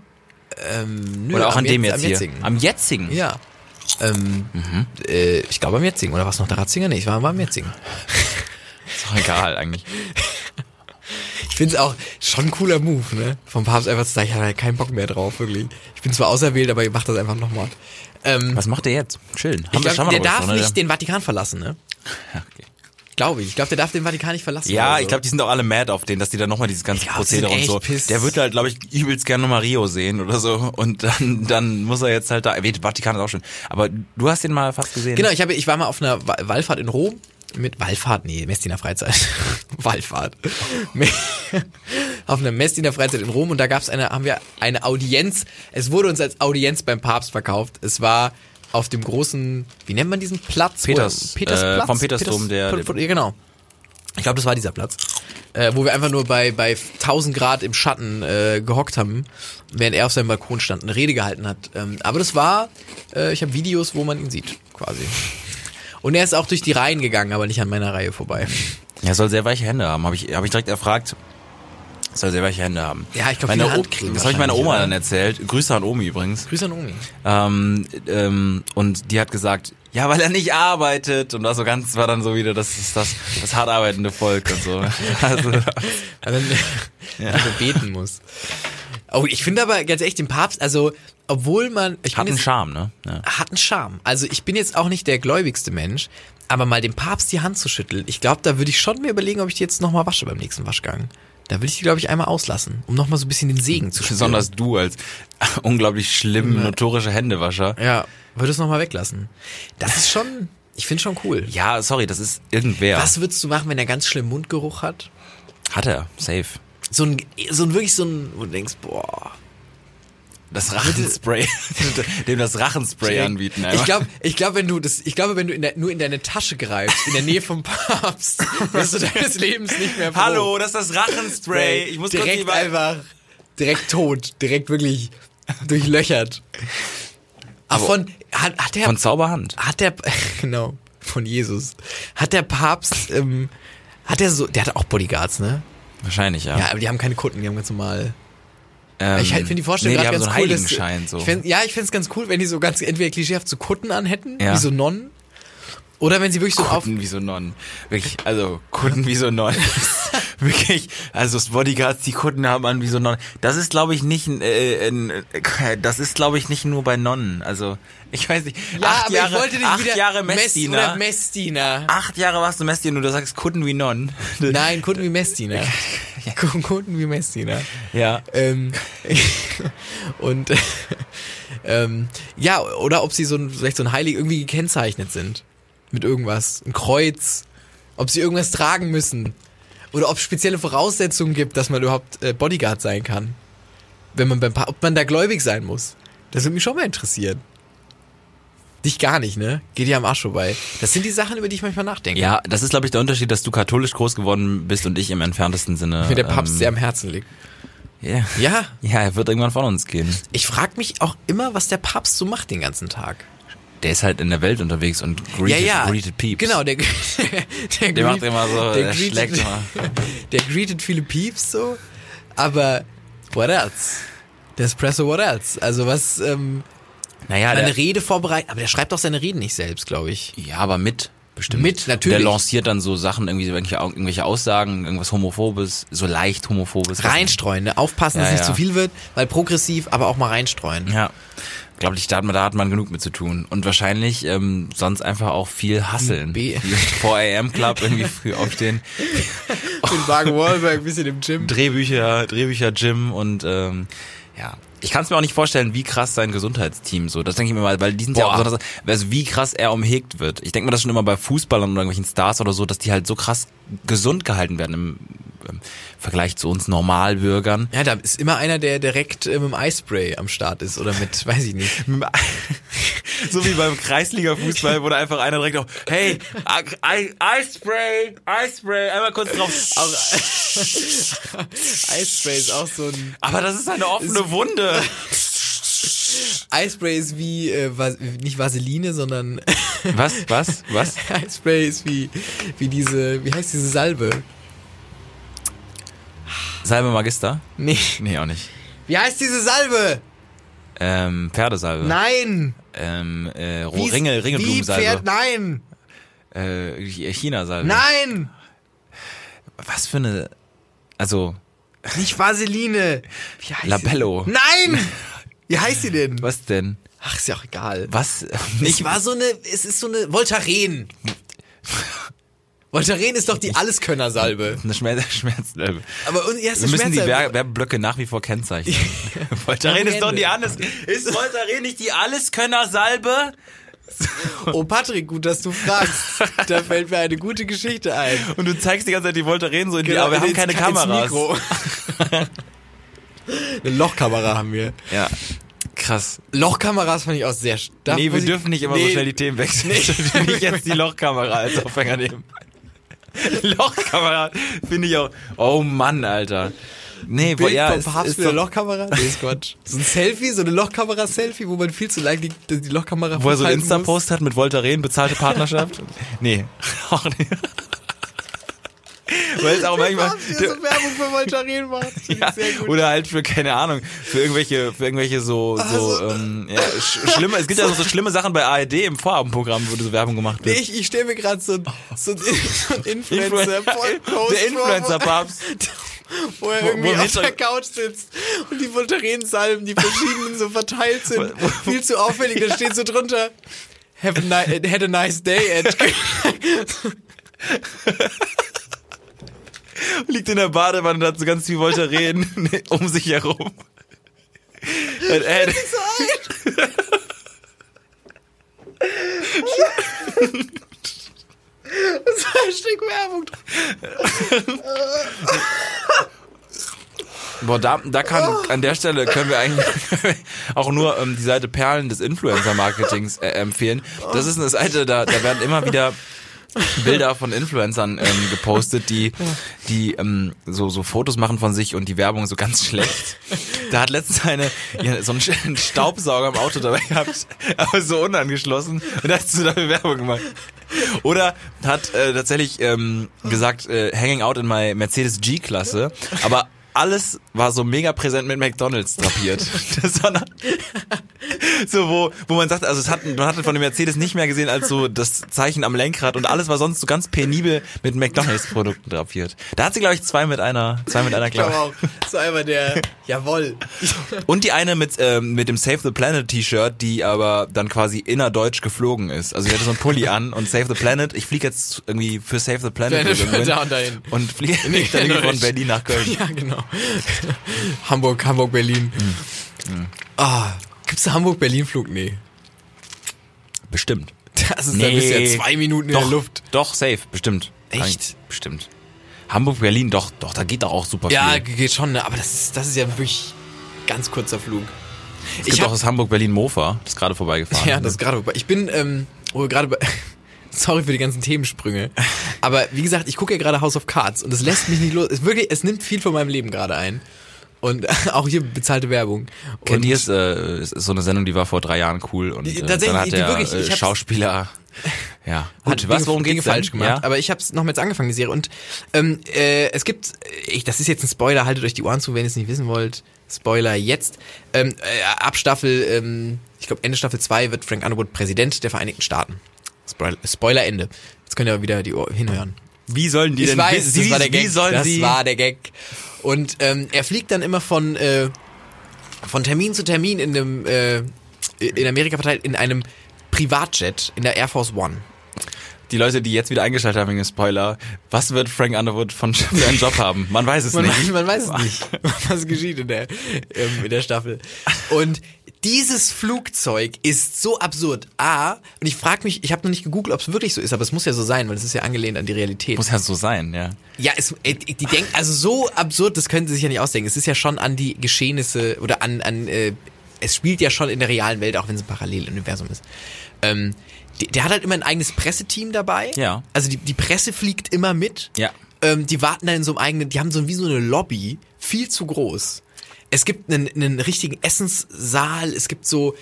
Nö, Oder auch am an dem Jetz- jetzt am hier? jetzigen. Am jetzigen? Ja. Ähm, äh, ich glaube am jetzigen. Oder was noch der Ratzinger? Nee, ich war mal am jetzigen. Ist doch egal eigentlich. Ich finde es auch schon ein cooler Move, ne? Vom Papst einfach zu sagen, ich habe keinen Bock mehr drauf, wirklich. Ich bin zwar auserwählt, aber ich mach das einfach nochmal. Ähm, Was macht der jetzt? Chillen. Haben ich wir der darf gesprochen, nicht oder? den Vatikan verlassen, ne? Ja, okay. Glaube ich. Ich glaube, der darf den Vatikan nicht verlassen. Ja, oder so. ich glaube, die sind auch alle mad auf den, dass die dann nochmal dieses ganze glaub, Prozedere und so. pissed. Der wird halt, glaube ich, übelst gerne nochmal Rio sehen oder so. Und dann, dann muss er jetzt halt da. Wait, Vatikan ist auch schön. Aber du hast den mal fast gesehen. Genau, ich, habe, ich war mal auf einer Wa- Wallfahrt in Rom. Mit Wallfahrt, nee, Messdiener Freizeit. Wallfahrt. auf einer Messdiener Freizeit in Rom und da gab's eine, haben wir eine Audienz. Es wurde uns als Audienz beim Papst verkauft. Es war auf dem großen, wie nennt man diesen Platz? Peters, Wo- Petersplatz? äh, vom Petersdom, der- ja, genau. Ich glaube, das war dieser Platz, äh, wo wir einfach nur bei bei 1000 Grad im Schatten äh, gehockt haben, während er auf seinem Balkon stand, eine Rede gehalten hat. Ähm, aber das war, äh, ich habe Videos, wo man ihn sieht, quasi. Und er ist auch durch die Reihen gegangen, aber nicht an meiner Reihe vorbei. Er soll sehr weiche Hände haben. Habe ich, hab ich direkt erfragt. Soll sehr weiche Hände haben. Ja, ich glaub, Meine Handcreme Das habe ich meiner Oma oder? dann erzählt. Grüße an Omi übrigens. Grüße an Omi. Ähm, ähm, und die hat gesagt, ja, weil er nicht arbeitet. Und war so ganz, war dann so wieder, das ist das, das hart arbeitende Volk und so. Also, dann ja. beten muss. Oh, ich finde aber ganz ehrlich, den Papst, also, obwohl man, ich hat einen jetzt- Charme, ne? Ja. hat einen Charme. Also ich bin jetzt auch nicht der gläubigste Mensch, aber mal dem Papst die Hand zu schütteln, ich glaube, da würde ich schon mir überlegen, ob ich die jetzt nochmal wasche beim nächsten Waschgang. Da würde ich die, glaube ich, einmal auslassen, um nochmal so ein bisschen den Segen zu spüren. Besonders du als unglaublich schlimm notorische Händewascher. Ja, würde es nochmal weglassen. Das ist schon, ich finde schon cool. Ja, sorry, das ist irgendwer. Was würdest du machen, wenn er ganz schlimm Mundgeruch hat? Hat er, safe. So ein, so ein wirklich so ein, wo du denkst, boah. Das Rachenspray, dem das Rachenspray anbieten. Ich glaube, ich glaube, wenn du das, ich glaube, wenn du in der, nur in deine Tasche greifst, in der Nähe vom Papst, wirst du deines Lebens nicht mehr froh. Hallo, das ist das Rachenspray. Ich muss kurz direkt lieber- einfach, direkt tot, direkt wirklich durchlöchert. Aber von, hat, hat der, Von Zauberhand. hat der, genau, von Jesus. Hat der Papst, ähm, hat der so, der hat auch Bodyguards, ne? Wahrscheinlich, ja. Ja, aber die haben keine Kunden, die haben ganz normal. Ähm, Ich finde die Vorstellung nee, gerade ganz so cool. dass- so. Ich fänd, ja, ich fände es ganz cool, wenn die so ganz entweder klischeehaft so Kutten anhätten, Ja. wie so Nonnen. Oder wenn sie wirklich so auf. Kunden wie so Nonnen. Wirklich, also Kunden wie so Nonnen. Wirklich, also Bodyguards, die Kunden haben an wie so Nonnen. Das ist, glaube ich, nicht, äh, ein, äh, das ist, glaube ich, nicht nur bei Nonnen. Also, ich weiß nicht, acht Jahre, acht Jahre Mess- Messdiener. Oder Messdiener. Acht Jahre warst du Messdiener und du sagst Kunden wie Nonnen. Nein, Kunden wie Messdiener. Kunden wie Messdiener. Ja. Ähm, und ähm, ja, oder ob sie so ein, vielleicht so ein Heilig irgendwie gekennzeichnet sind. Mit irgendwas. Ein Kreuz. Ob sie irgendwas tragen müssen. Oder ob es spezielle Voraussetzungen gibt, dass man überhaupt äh, Bodyguard sein kann. Wenn man beim pa ob man da gläubig sein muss. Das würde mich schon mal interessieren. Dich gar nicht, ne? Geht dir am Arsch vorbei. Das sind die Sachen, über die ich manchmal nachdenke. Ja, das ist, glaube ich, der Unterschied, dass du katholisch groß geworden bist und ich im entferntesten Sinne. Mir der Papst ähm, sehr am Herzen liegt. Ja. Ja, ja, er wird irgendwann von uns gehen. ich frage mich auch immer, was der Papst so macht den ganzen Tag. Der ist halt in der Welt unterwegs und greeted, ja, ja. greeted Peeps. Genau, der, der, Der macht immer so, der greetet- schlägt immer. Der greetet viele Peeps so, aber what else? Der Espresso, what else? Also was, ähm, Naja, eine der, Rede vorbereitet, aber der schreibt auch seine Reden nicht selbst, glaube ich. ja, aber mit. Bestimmt. Mit, natürlich. Der lanciert dann so Sachen, irgendwie irgendwelche, Aussagen, irgendwas Homophobes, so leicht Homophobes. Reinstreuen, ne? Aufpassen, dass Ja, nicht ja. zu viel wird, weil progressiv, aber auch mal reinstreuen. Ja. Glaube ich, da hat, man, da hat man genug mit zu tun. Und wahrscheinlich ähm, sonst einfach auch viel hasseln. B. Vor AM Club irgendwie früh aufstehen. Mit Wagen Wahlberg ein bisschen im Gym. Drehbücher, Drehbücher, Gym und ähm, ja. Ich kann es mir auch nicht vorstellen, wie krass sein Gesundheitsteam so. Das denke ich mir mal, weil die sind ja auch besonders, also wie krass er umhegt wird. Ich denke mir das schon immer bei Fußballern oder irgendwelchen Stars oder so, dass die halt so krass gesund gehalten werden im, Vergleich zu uns Normalbürgern. Ja, da ist immer einer, der direkt äh, mit dem Eispray am Start ist oder mit, weiß ich nicht. So wie beim Kreisliga-Fußball, wo da einfach einer direkt auch, hey, Eispray, Eispray, einmal kurz drauf. Eispray ist auch so ein. Aber das ist eine offene Wunde. Eispray ist wie, äh, was, nicht Vaseline, sondern Was, was, was? Eispray ist wie, wie diese, wie heißt diese Salbe? Salbe Magister? Nee. Nee, auch nicht. Wie heißt diese Salbe? Ähm, Pferdesalbe. Nein. Ähm, äh, Wie- Ringe, Wie Ringelblumensalbe. Pferd, nein. Äh, China-Salbe. Nein. Was für eine, also, Nicht Vaseline. Wie heißt Labello. Sie? Nein. Wie heißt sie denn? Was denn? Ach, ist ja auch egal. Was? Ich war so eine, es ist so eine Voltaren. Voltaren ist doch die Alleskönner-Salbe. Eine Schmerz Schmerzsalbe. Aber und, ja, ist Wir müssen die Werbeblöcke nach wie vor kennzeichnen. Voltaren ist doch die alles. Ist Voltaren nicht die Alleskönner-Salbe? Oh Patrick, gut, dass du fragst. Da fällt mir eine gute Geschichte ein. Und du zeigst die ganze Zeit die Voltaren so in die, Genau, aber wir haben keine Kameras. Eine Lochkamera haben wir. Ja. Krass. Lochkameras fand ich auch sehr stark. nee, wir dürfen nicht immer so schnell die Themen wechseln. Nee. nicht jetzt die Lochkamera als Aufhänger nehmen. Lochkamera finde ich auch. Oh Mann, Alter. Nee, Bild ja, vom Papst ist doch, Lochkamera? Nee, ist Quatsch. So ein Selfie, so eine Lochkamera-Selfie, wo man viel zu lange die, die Lochkamera wo er so einen. Insta-Post hat mit Voltaren, bezahlte Partnerschaft. nee, auch nicht. Weil es auch manchmal. Papst, der so Werbung für Voltaren macht. Ja, oder halt für, keine Ahnung, für irgendwelche, für irgendwelche so, so, Also- ähm, ja, sch schlimme, es gibt ja so schlimme Sachen bei ARD im Vorabendprogramm, wo so Werbung gemacht Nee, wird. ich, ich stelle mir gerade so, ein- so, ein- so Influencer, Influencer- der Influencer-Papst. Wo er Wo- irgendwie wo auf der Couch sitzt und die Voltaren-Salben, die verschiedenen so verteilt sind. Viel zu auffällig, da steht so drunter, Have a ni had a nice day at Liegt in der Badewanne und hat so ganz viel Voltaren um sich herum. Und er, zwei Stück Werbung. Boah, da, da kann, an der Stelle können wir eigentlich auch nur ähm, die Seite Perlen des Influencer-Marketings äh, empfehlen. Das ist eine Seite, da, da werden immer wieder Bilder von Influencern ähm, gepostet, die, die ähm, so, so Fotos machen von sich und die Werbung so ganz schlecht. Da hat letztens eine ja, so einen Staubsauger im Auto dabei gehabt, aber so unangeschlossen und da hast du dafür Werbung gemacht. Oder hat äh, tatsächlich ähm, gesagt, äh, hanging out in my Mercedes G-Klasse, aber alles war so mega präsent mit McDonalds drapiert. Das war so wo, wo man sagt, also es hat, man hatte von dem Mercedes nicht mehr gesehen als so das Zeichen am Lenkrad und alles war sonst so ganz penibel mit McDonalds-Produkten drapiert. Da hat sie, glaube ich, zwei mit einer, zwei mit einer Ich glaube Klappe. auch. So einmal der, jawoll. Und die eine mit, ähm, mit dem Save the Planet T-Shirt, die aber dann quasi innerdeutsch geflogen ist. Also sie hatte so einen Pulli an und Save the Planet. Ich fliege jetzt irgendwie für Save the Planet Planet da und dahin. und fliege dann von. Berlin nach Köln. Ja, genau. Hamburg, Hamburg, Berlin. Ah, gibt's da Hamburg-Berlin-Flug? Nee. Bestimmt. Das ist du ja zwei Minuten in doch, der Luft. Doch, safe, bestimmt. Echt? Bestimmt. Hamburg, Berlin, doch, doch, da geht doch auch super Ja, viel. geht schon, ne? aber das ist, das ist ja wirklich ganz kurzer Flug. Es gibt hab- auch das Hamburg-Berlin-Mofa, das ist gerade vorbeigefahren. Ja, das ist gerade vorbei. Ich bin, ähm, oh, gerade bei, sorry für die ganzen Themensprünge, aber wie gesagt, ich gucke ja gerade House of Cards und es lässt mich nicht los. Es wirklich, es nimmt viel von meinem Leben gerade ein. Und auch hier bezahlte Werbung. Kennt ihr es? Äh, es ist so eine Sendung, die war vor drei Jahren cool und Die- äh, tatsächlich, dann hat die der wirklich, ich äh, hab's- Schauspieler. Ja, hat gut. Was? Dinge, Worum Dinge geht's falsch gemacht. Ja? Aber ich habe es noch mit angefangen, die Serie. Und ähm, äh, es gibt, ich, das ist jetzt ein Spoiler, haltet euch die Ohren zu, wenn ihr es nicht wissen wollt. Spoiler jetzt. Ähm, äh, ab Staffel, ähm, ich glaube Ende Staffel 2 wird Frank Underwood Präsident der Vereinigten Staaten. Spoiler, Spoiler Ende. Jetzt könnt ihr wieder die Ohr hinhören. Wie sollen die Ich denn? weiß, wie, das war der Gag. Wie sollen das sie? war der Gag. Und ähm, er fliegt dann immer von äh, von Termin zu Termin in dem äh, in Amerika verteilt in einem Privatjet in der Air Force One. die Leute, die jetzt wieder eingeschaltet haben wegen Spoiler, was wird Frank Underwood von für einen Job haben? Man weiß es Man, nicht. man weiß es nicht, was geschieht in der, ähm, in der Staffel. Und dieses Flugzeug ist so absurd. A, und ich frage mich, ich habe noch nicht gegoogelt, ob es wirklich so ist, aber es muss ja so sein, weil es ist ja angelehnt an die Realität. Muss ja so sein, ja. Ja, es, äh, die denken, also so absurd, das können sie sich ja nicht ausdenken. Es ist ja schon an die Geschehnisse oder an, an äh, es spielt ja schon in der realen Welt, auch wenn es ein Paralleluniversum ist. Ähm, der, der hat halt immer ein eigenes Presseteam dabei. Ja. Also die, die Presse fliegt immer mit. Ja. Ähm, die warten da in so einem eigenen, die haben so wie so eine Lobby, viel zu groß. Es gibt einen, einen richtigen Essenssaal, es gibt so,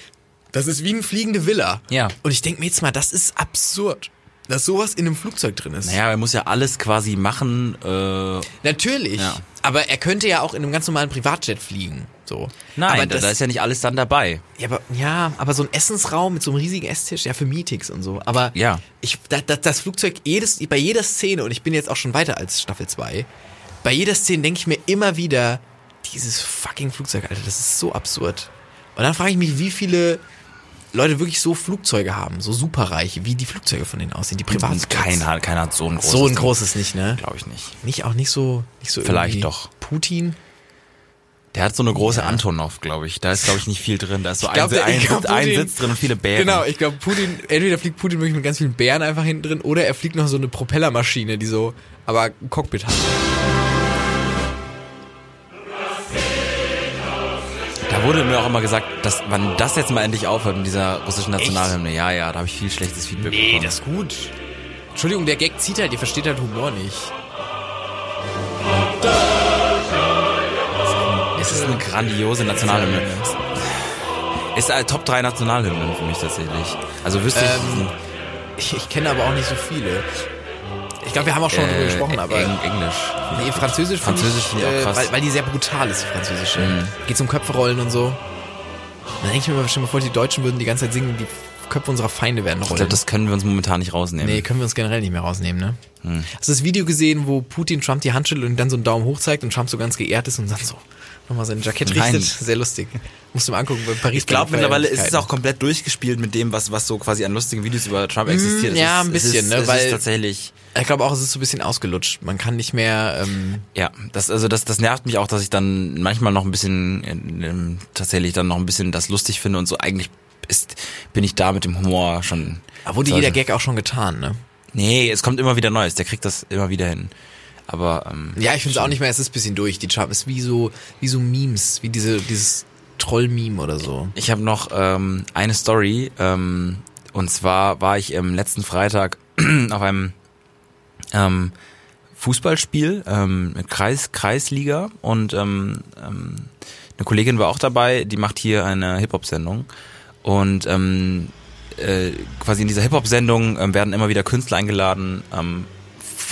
das ist wie eine fliegende Villa. Ja. Und ich denke mir jetzt mal, das ist absurd, dass sowas in einem Flugzeug drin ist. Naja, er muss ja alles quasi machen. Äh, Natürlich. Ja. Aber er könnte ja auch in einem ganz normalen Privatjet fliegen. So. nein, aber da, das, da ist ja nicht alles dann dabei. ja, aber, ja, aber so ein Essensraum mit so einem riesigen Esstisch, ja, für Meetings und so. Aber Ja. ich, da, da, das Flugzeug, jedes, bei jeder Szene, und ich bin jetzt auch schon weiter als Staffel 2, bei jeder Szene denke ich mir immer wieder, dieses fucking Flugzeug, Alter, das ist so absurd. Und dann frage ich mich, wie viele Leute wirklich so Flugzeuge haben, so superreiche, wie die Flugzeuge von denen aussehen, die Privatjets. Keiner, keiner hat so ein großes. So ein großes nicht, ne? Glaube ich nicht. Nicht auch nicht so, nicht so Vielleicht doch. Putin. Der hat so eine große Ja. Antonov, glaube ich. Da ist, glaube ich, nicht viel drin. Da ist so glaub, ein, ein, glaub, ein Putin- Sitz drin und viele Bären. Genau, ich glaube, Putin, entweder fliegt Putin wirklich mit ganz vielen Bären einfach hinten drin oder er fliegt noch so eine Propellermaschine, die so, aber ein Cockpit hat. Wurde mir auch immer gesagt, dass wann das jetzt mal endlich aufhört mit dieser russischen Nationalhymne. Ja, ja, da habe ich viel schlechtes Feedback bekommen. ist gut. Entschuldigung, der Gag zieht halt, ihr versteht halt Humor nicht. Es ist eine grandiose Nationalhymne. Ist äh, Top 3 Nationalhymnen für mich tatsächlich. Also wüsste ich. Ähm, Ich, ich kenne aber auch nicht so viele. Ich glaube, wir haben auch schon drüber gesprochen, aber. Eng, Englisch. Nee, Französisch, find Französisch ich, finde ich auch äh, krass. Weil, weil die sehr brutal ist, die französische. Mhm. Geht um Köpferollen und so. Dann denke ich mir dir mal vor, die Deutschen würden die ganze Zeit singen, die Köpfe unserer Feinde werden Ich rollen. glaube, das können wir uns momentan nicht rausnehmen. Nee, können wir uns generell nicht mehr rausnehmen, ne? Hm. Hast du das Video gesehen, wo Putin Trump die Hand schüttelt und dann so einen Daumen hoch zeigt und Trump so ganz geehrt ist und dann so nochmal sein Jackett Nein. richtet? Sehr lustig. Musst du mal angucken, bei Paris. Ich glaube, mittlerweile ist es auch komplett durchgespielt mit dem, was, was so quasi an lustigen Videos über Trump existiert. Mm, ja, ist, ein bisschen, ist, ne, Es weil- ist tatsächlich. Ich glaube auch, es ist so ein bisschen ausgelutscht. Man kann nicht mehr. Ähm, Ja, das also das das nervt mich auch, dass ich dann manchmal noch ein bisschen ähm, tatsächlich dann noch ein bisschen das lustig finde und so eigentlich ist bin ich da mit dem Humor schon. da wurde jeder Gag auch schon getan, ne? Nee, es kommt immer wieder Neues. Der kriegt das immer wieder hin. Aber ähm, Ja, ich finde es auch nicht mehr. Es ist ein bisschen durch. Die Trump ist wie so wie so Memes, wie diese dieses Troll-Meme oder so. Ich habe noch ähm, eine Story. Ähm, und zwar war ich ähm, letzten Freitag auf einem ähm, Fußballspiel ähm, Kreis, Kreisliga und ähm, ähm, eine Kollegin war auch dabei, die macht hier eine Hip-Hop-Sendung. Und ähm, äh, quasi in dieser Hip-Hop-Sendung ähm, werden immer wieder Künstler eingeladen, ähm,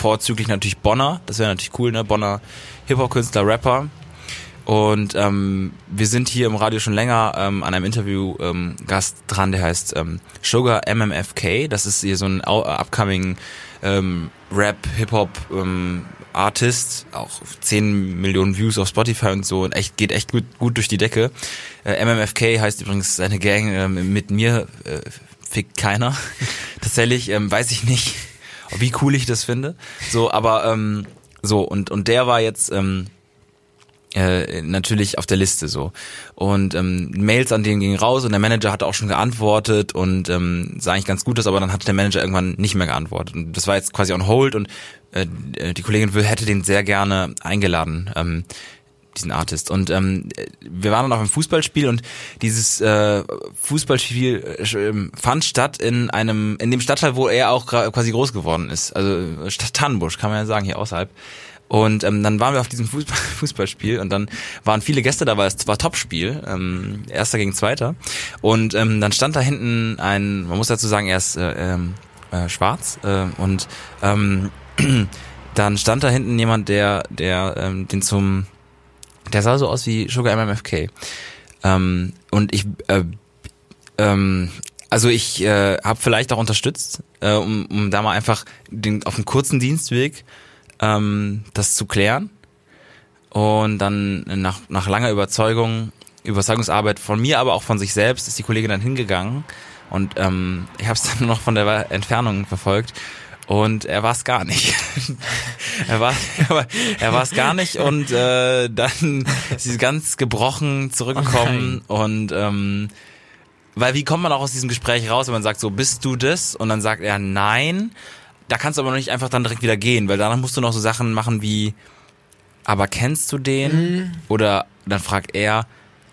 vorzüglich natürlich Bonner, das wäre natürlich cool, ne? Bonner Hip-Hop-Künstler, Rapper. Und ähm, wir sind hier im Radio schon länger ähm, an einem Interview ähm, Gast dran, der heißt ähm, Sugar MMFK. Das ist hier so ein upcoming ähm, Rap, Hip-Hop ähm, Artist, auch 10 Millionen Views auf Spotify und so und echt geht echt gut, gut durch die Decke. Äh, MMFK heißt übrigens seine Gang ähm, mit mir äh, fickt keiner. Tatsächlich ähm, weiß ich nicht, wie cool ich das finde. So, aber ähm, so und und der war jetzt ähm, äh, natürlich auf der Liste so. Und ähm, Mails an den gingen raus und der Manager hatte auch schon geantwortet und ähm, sah eigentlich ganz gut aus, aber dann hat der Manager irgendwann nicht mehr geantwortet. Und das war jetzt quasi on hold und äh, die Kollegin will- hätte den sehr gerne eingeladen, ähm, diesen Artist. Und ähm, wir waren dann auch im Fußballspiel und dieses äh, Fußballspiel äh, fand statt in einem, in dem Stadtteil, wo er auch quasi groß geworden ist. Also Stadt Tannenbusch, kann man ja sagen, hier außerhalb. Und ähm, dann waren wir auf diesem Fußball Fußballspiel und dann waren viele Gäste dabei. Es war Topspiel, ähm, erster gegen zweiter. Und ähm, dann stand da hinten ein, man muss dazu sagen, er ist äh, ähm, äh, schwarz äh, und ähm, dann stand da hinten jemand, der, der ähm, den zum, der sah so aus wie Sugar MMFK. Ähm, und ich, äh, ähm, also ich äh, habe vielleicht auch unterstützt, äh, um, um da mal einfach den auf dem kurzen Dienstweg ähm, das zu klären. Und dann nach, nach langer Überzeugung, Überzeugungsarbeit von mir, aber auch von sich selbst, ist die Kollegin dann hingegangen. Und ähm, ich habe es dann nur noch von der Entfernung verfolgt. Und er war es gar nicht. er war er, er war es gar nicht und äh, dann ist sie ganz gebrochen zurückgekommen und ähm, weil wie kommt man auch aus diesem Gespräch raus, wenn man sagt so, bist du das? Und dann sagt er nein. Da kannst du aber noch nicht einfach dann direkt wieder gehen, weil danach musst du noch so Sachen machen wie, aber kennst du den? Oder dann fragt er,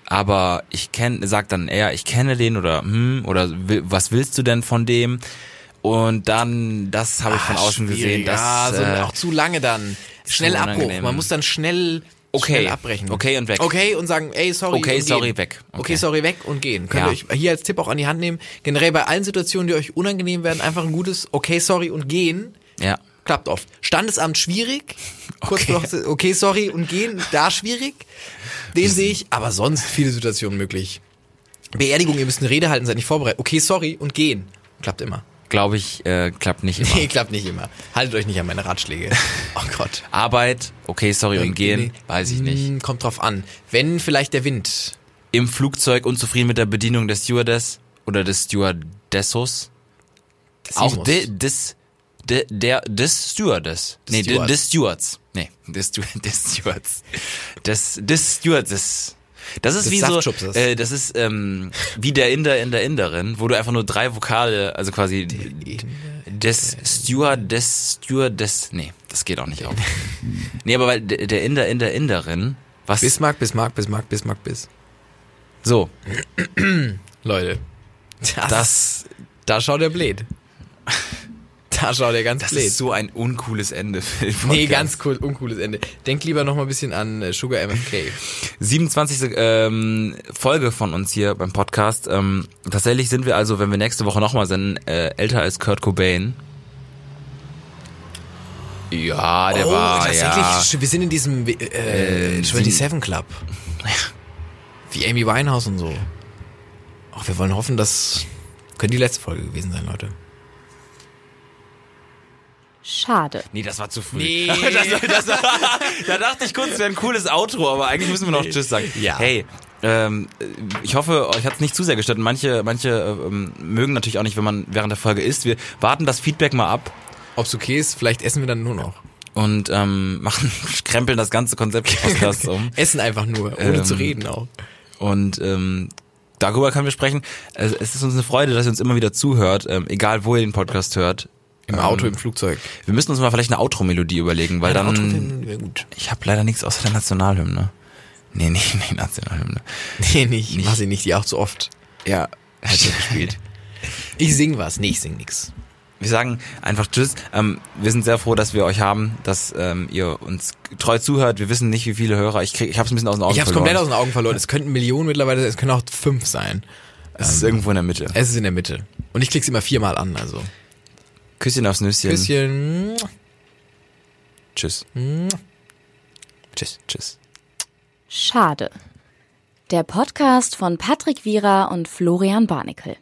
aber ich kenne, sagt dann eher, ich kenne den oder hm, oder was willst du denn von dem? Und dann, das habe ich von Ah, außen gesehen, schwierig. dass ja, so, äh, auch zu lange dann. Schnell Abbruch. Man muss dann schnell, Okay. schnell abbrechen. Okay und weg. Okay und sagen, ey, sorry. Okay, sorry, gehen. weg. Okay. Okay. sorry, weg und gehen. Könnt Ja. ihr euch hier als Tipp auch an die Hand nehmen. Generell bei allen Situationen, die euch unangenehm werden, einfach ein gutes Okay, sorry und gehen. ja. Klappt oft. Standesamt schwierig. Kurz Okay. noch, okay, sorry und gehen, da schwierig. Den sehe ich, aber sonst viele Situationen möglich. Beerdigung, ihr müsst eine Rede halten, seid nicht vorbereitet. Okay, sorry und gehen. Klappt immer. Glaube ich, äh, klappt nicht immer. Nee, klappt nicht immer. Haltet euch nicht an meine Ratschläge. Oh Gott. Arbeit, okay, sorry und gehen, Nee. weiß ich nicht. Hm, Kommt drauf an. Wenn vielleicht der Wind. Im Flugzeug unzufrieden mit der Bedienung des Stewardess oder des Stewardessos. Auch Simos. de, des, de, der, des Stewardess. Nee, de, Stewards. des Stewards. Nee, des, des Stewards. Des, des Stewardess. Das ist Des wie so, äh, das ist ähm, wie der Inder in der Inderin, wo du einfach nur drei Vokale, also quasi des Steward, des Stewardess, nee, das geht auch nicht auf. Nee, aber weil der der Inder in der Inderin, was, Bismarck, Bismarck, Bismarck, Bismarck, bis. so, Leute. Das, das, da schaut der blöd. Da schaut er ganz das blöd. ist so ein uncooles Ende für den Nee, ganz cool, uncooles Ende. Denk lieber noch mal ein bisschen an äh, Sugar MFK. 27. Ähm, Folge von uns hier beim Podcast. Ähm, tatsächlich sind wir also, wenn wir nächste Woche nochmal sind, äh, älter als Kurt Cobain. Ja, der war, Oh, tatsächlich, ja. wir sind in diesem äh, Ähm, 27 Club. Wie Amy Winehouse und so. Ach, wir wollen hoffen, dass könnte die letzte Folge gewesen sein, Leute. Schade. Nee, das war zu früh. Nee. Das, das, da dachte ich kurz, es wäre ein cooles Outro, aber eigentlich müssen wir noch Tschüss sagen. Ja. Hey, ähm, ich hoffe, euch hat es nicht zu sehr gestört. Manche, manche ähm, mögen natürlich auch nicht, wenn man während der Folge isst. Wir warten das Feedback mal ab Ob's okay ist, vielleicht essen wir dann nur noch. und ähm, machen, krempeln das ganze Konzept des Podcasts um. Essen einfach nur, ohne Ähm, zu reden auch. Und ähm, darüber können wir sprechen. Es, es ist uns eine Freude, dass ihr uns immer wieder zuhört, ähm, egal wo ihr den Podcast hört. Im Ähm, Auto, im Flugzeug. Wir müssen uns mal vielleicht eine Outro-Melodie überlegen, weil Auto dann. wäre gut. Ich habe leider nichts außer der Nationalhymne. Nee, nee, nee, Nationalhymne. Nee, nicht. Nicht. Mach sie nicht, die auch zu oft. Ja, hätte ich gespielt. Ich sing was. Nee, ich sing nix. Wir sagen einfach Tschüss. Ähm, wir sind sehr froh, dass wir euch haben, dass ähm, ihr uns treu zuhört. Wir wissen nicht, wie viele Hörer. Ich krieg, ich habe es ein bisschen aus den Augen Ich hab's verloren. komplett aus den Augen verloren. Es könnten Millionen mittlerweile, es können auch fünf sein. Es ist irgendwo in der Mitte. Es ist in der Mitte. Und ich klick's immer viermal an, also. Küsschen aufs Nüsschen. Küsschen. Tschüss. Tschüss. Tschüss. Schade. Der Podcast von Patrick Wierer und Florian Barnikel.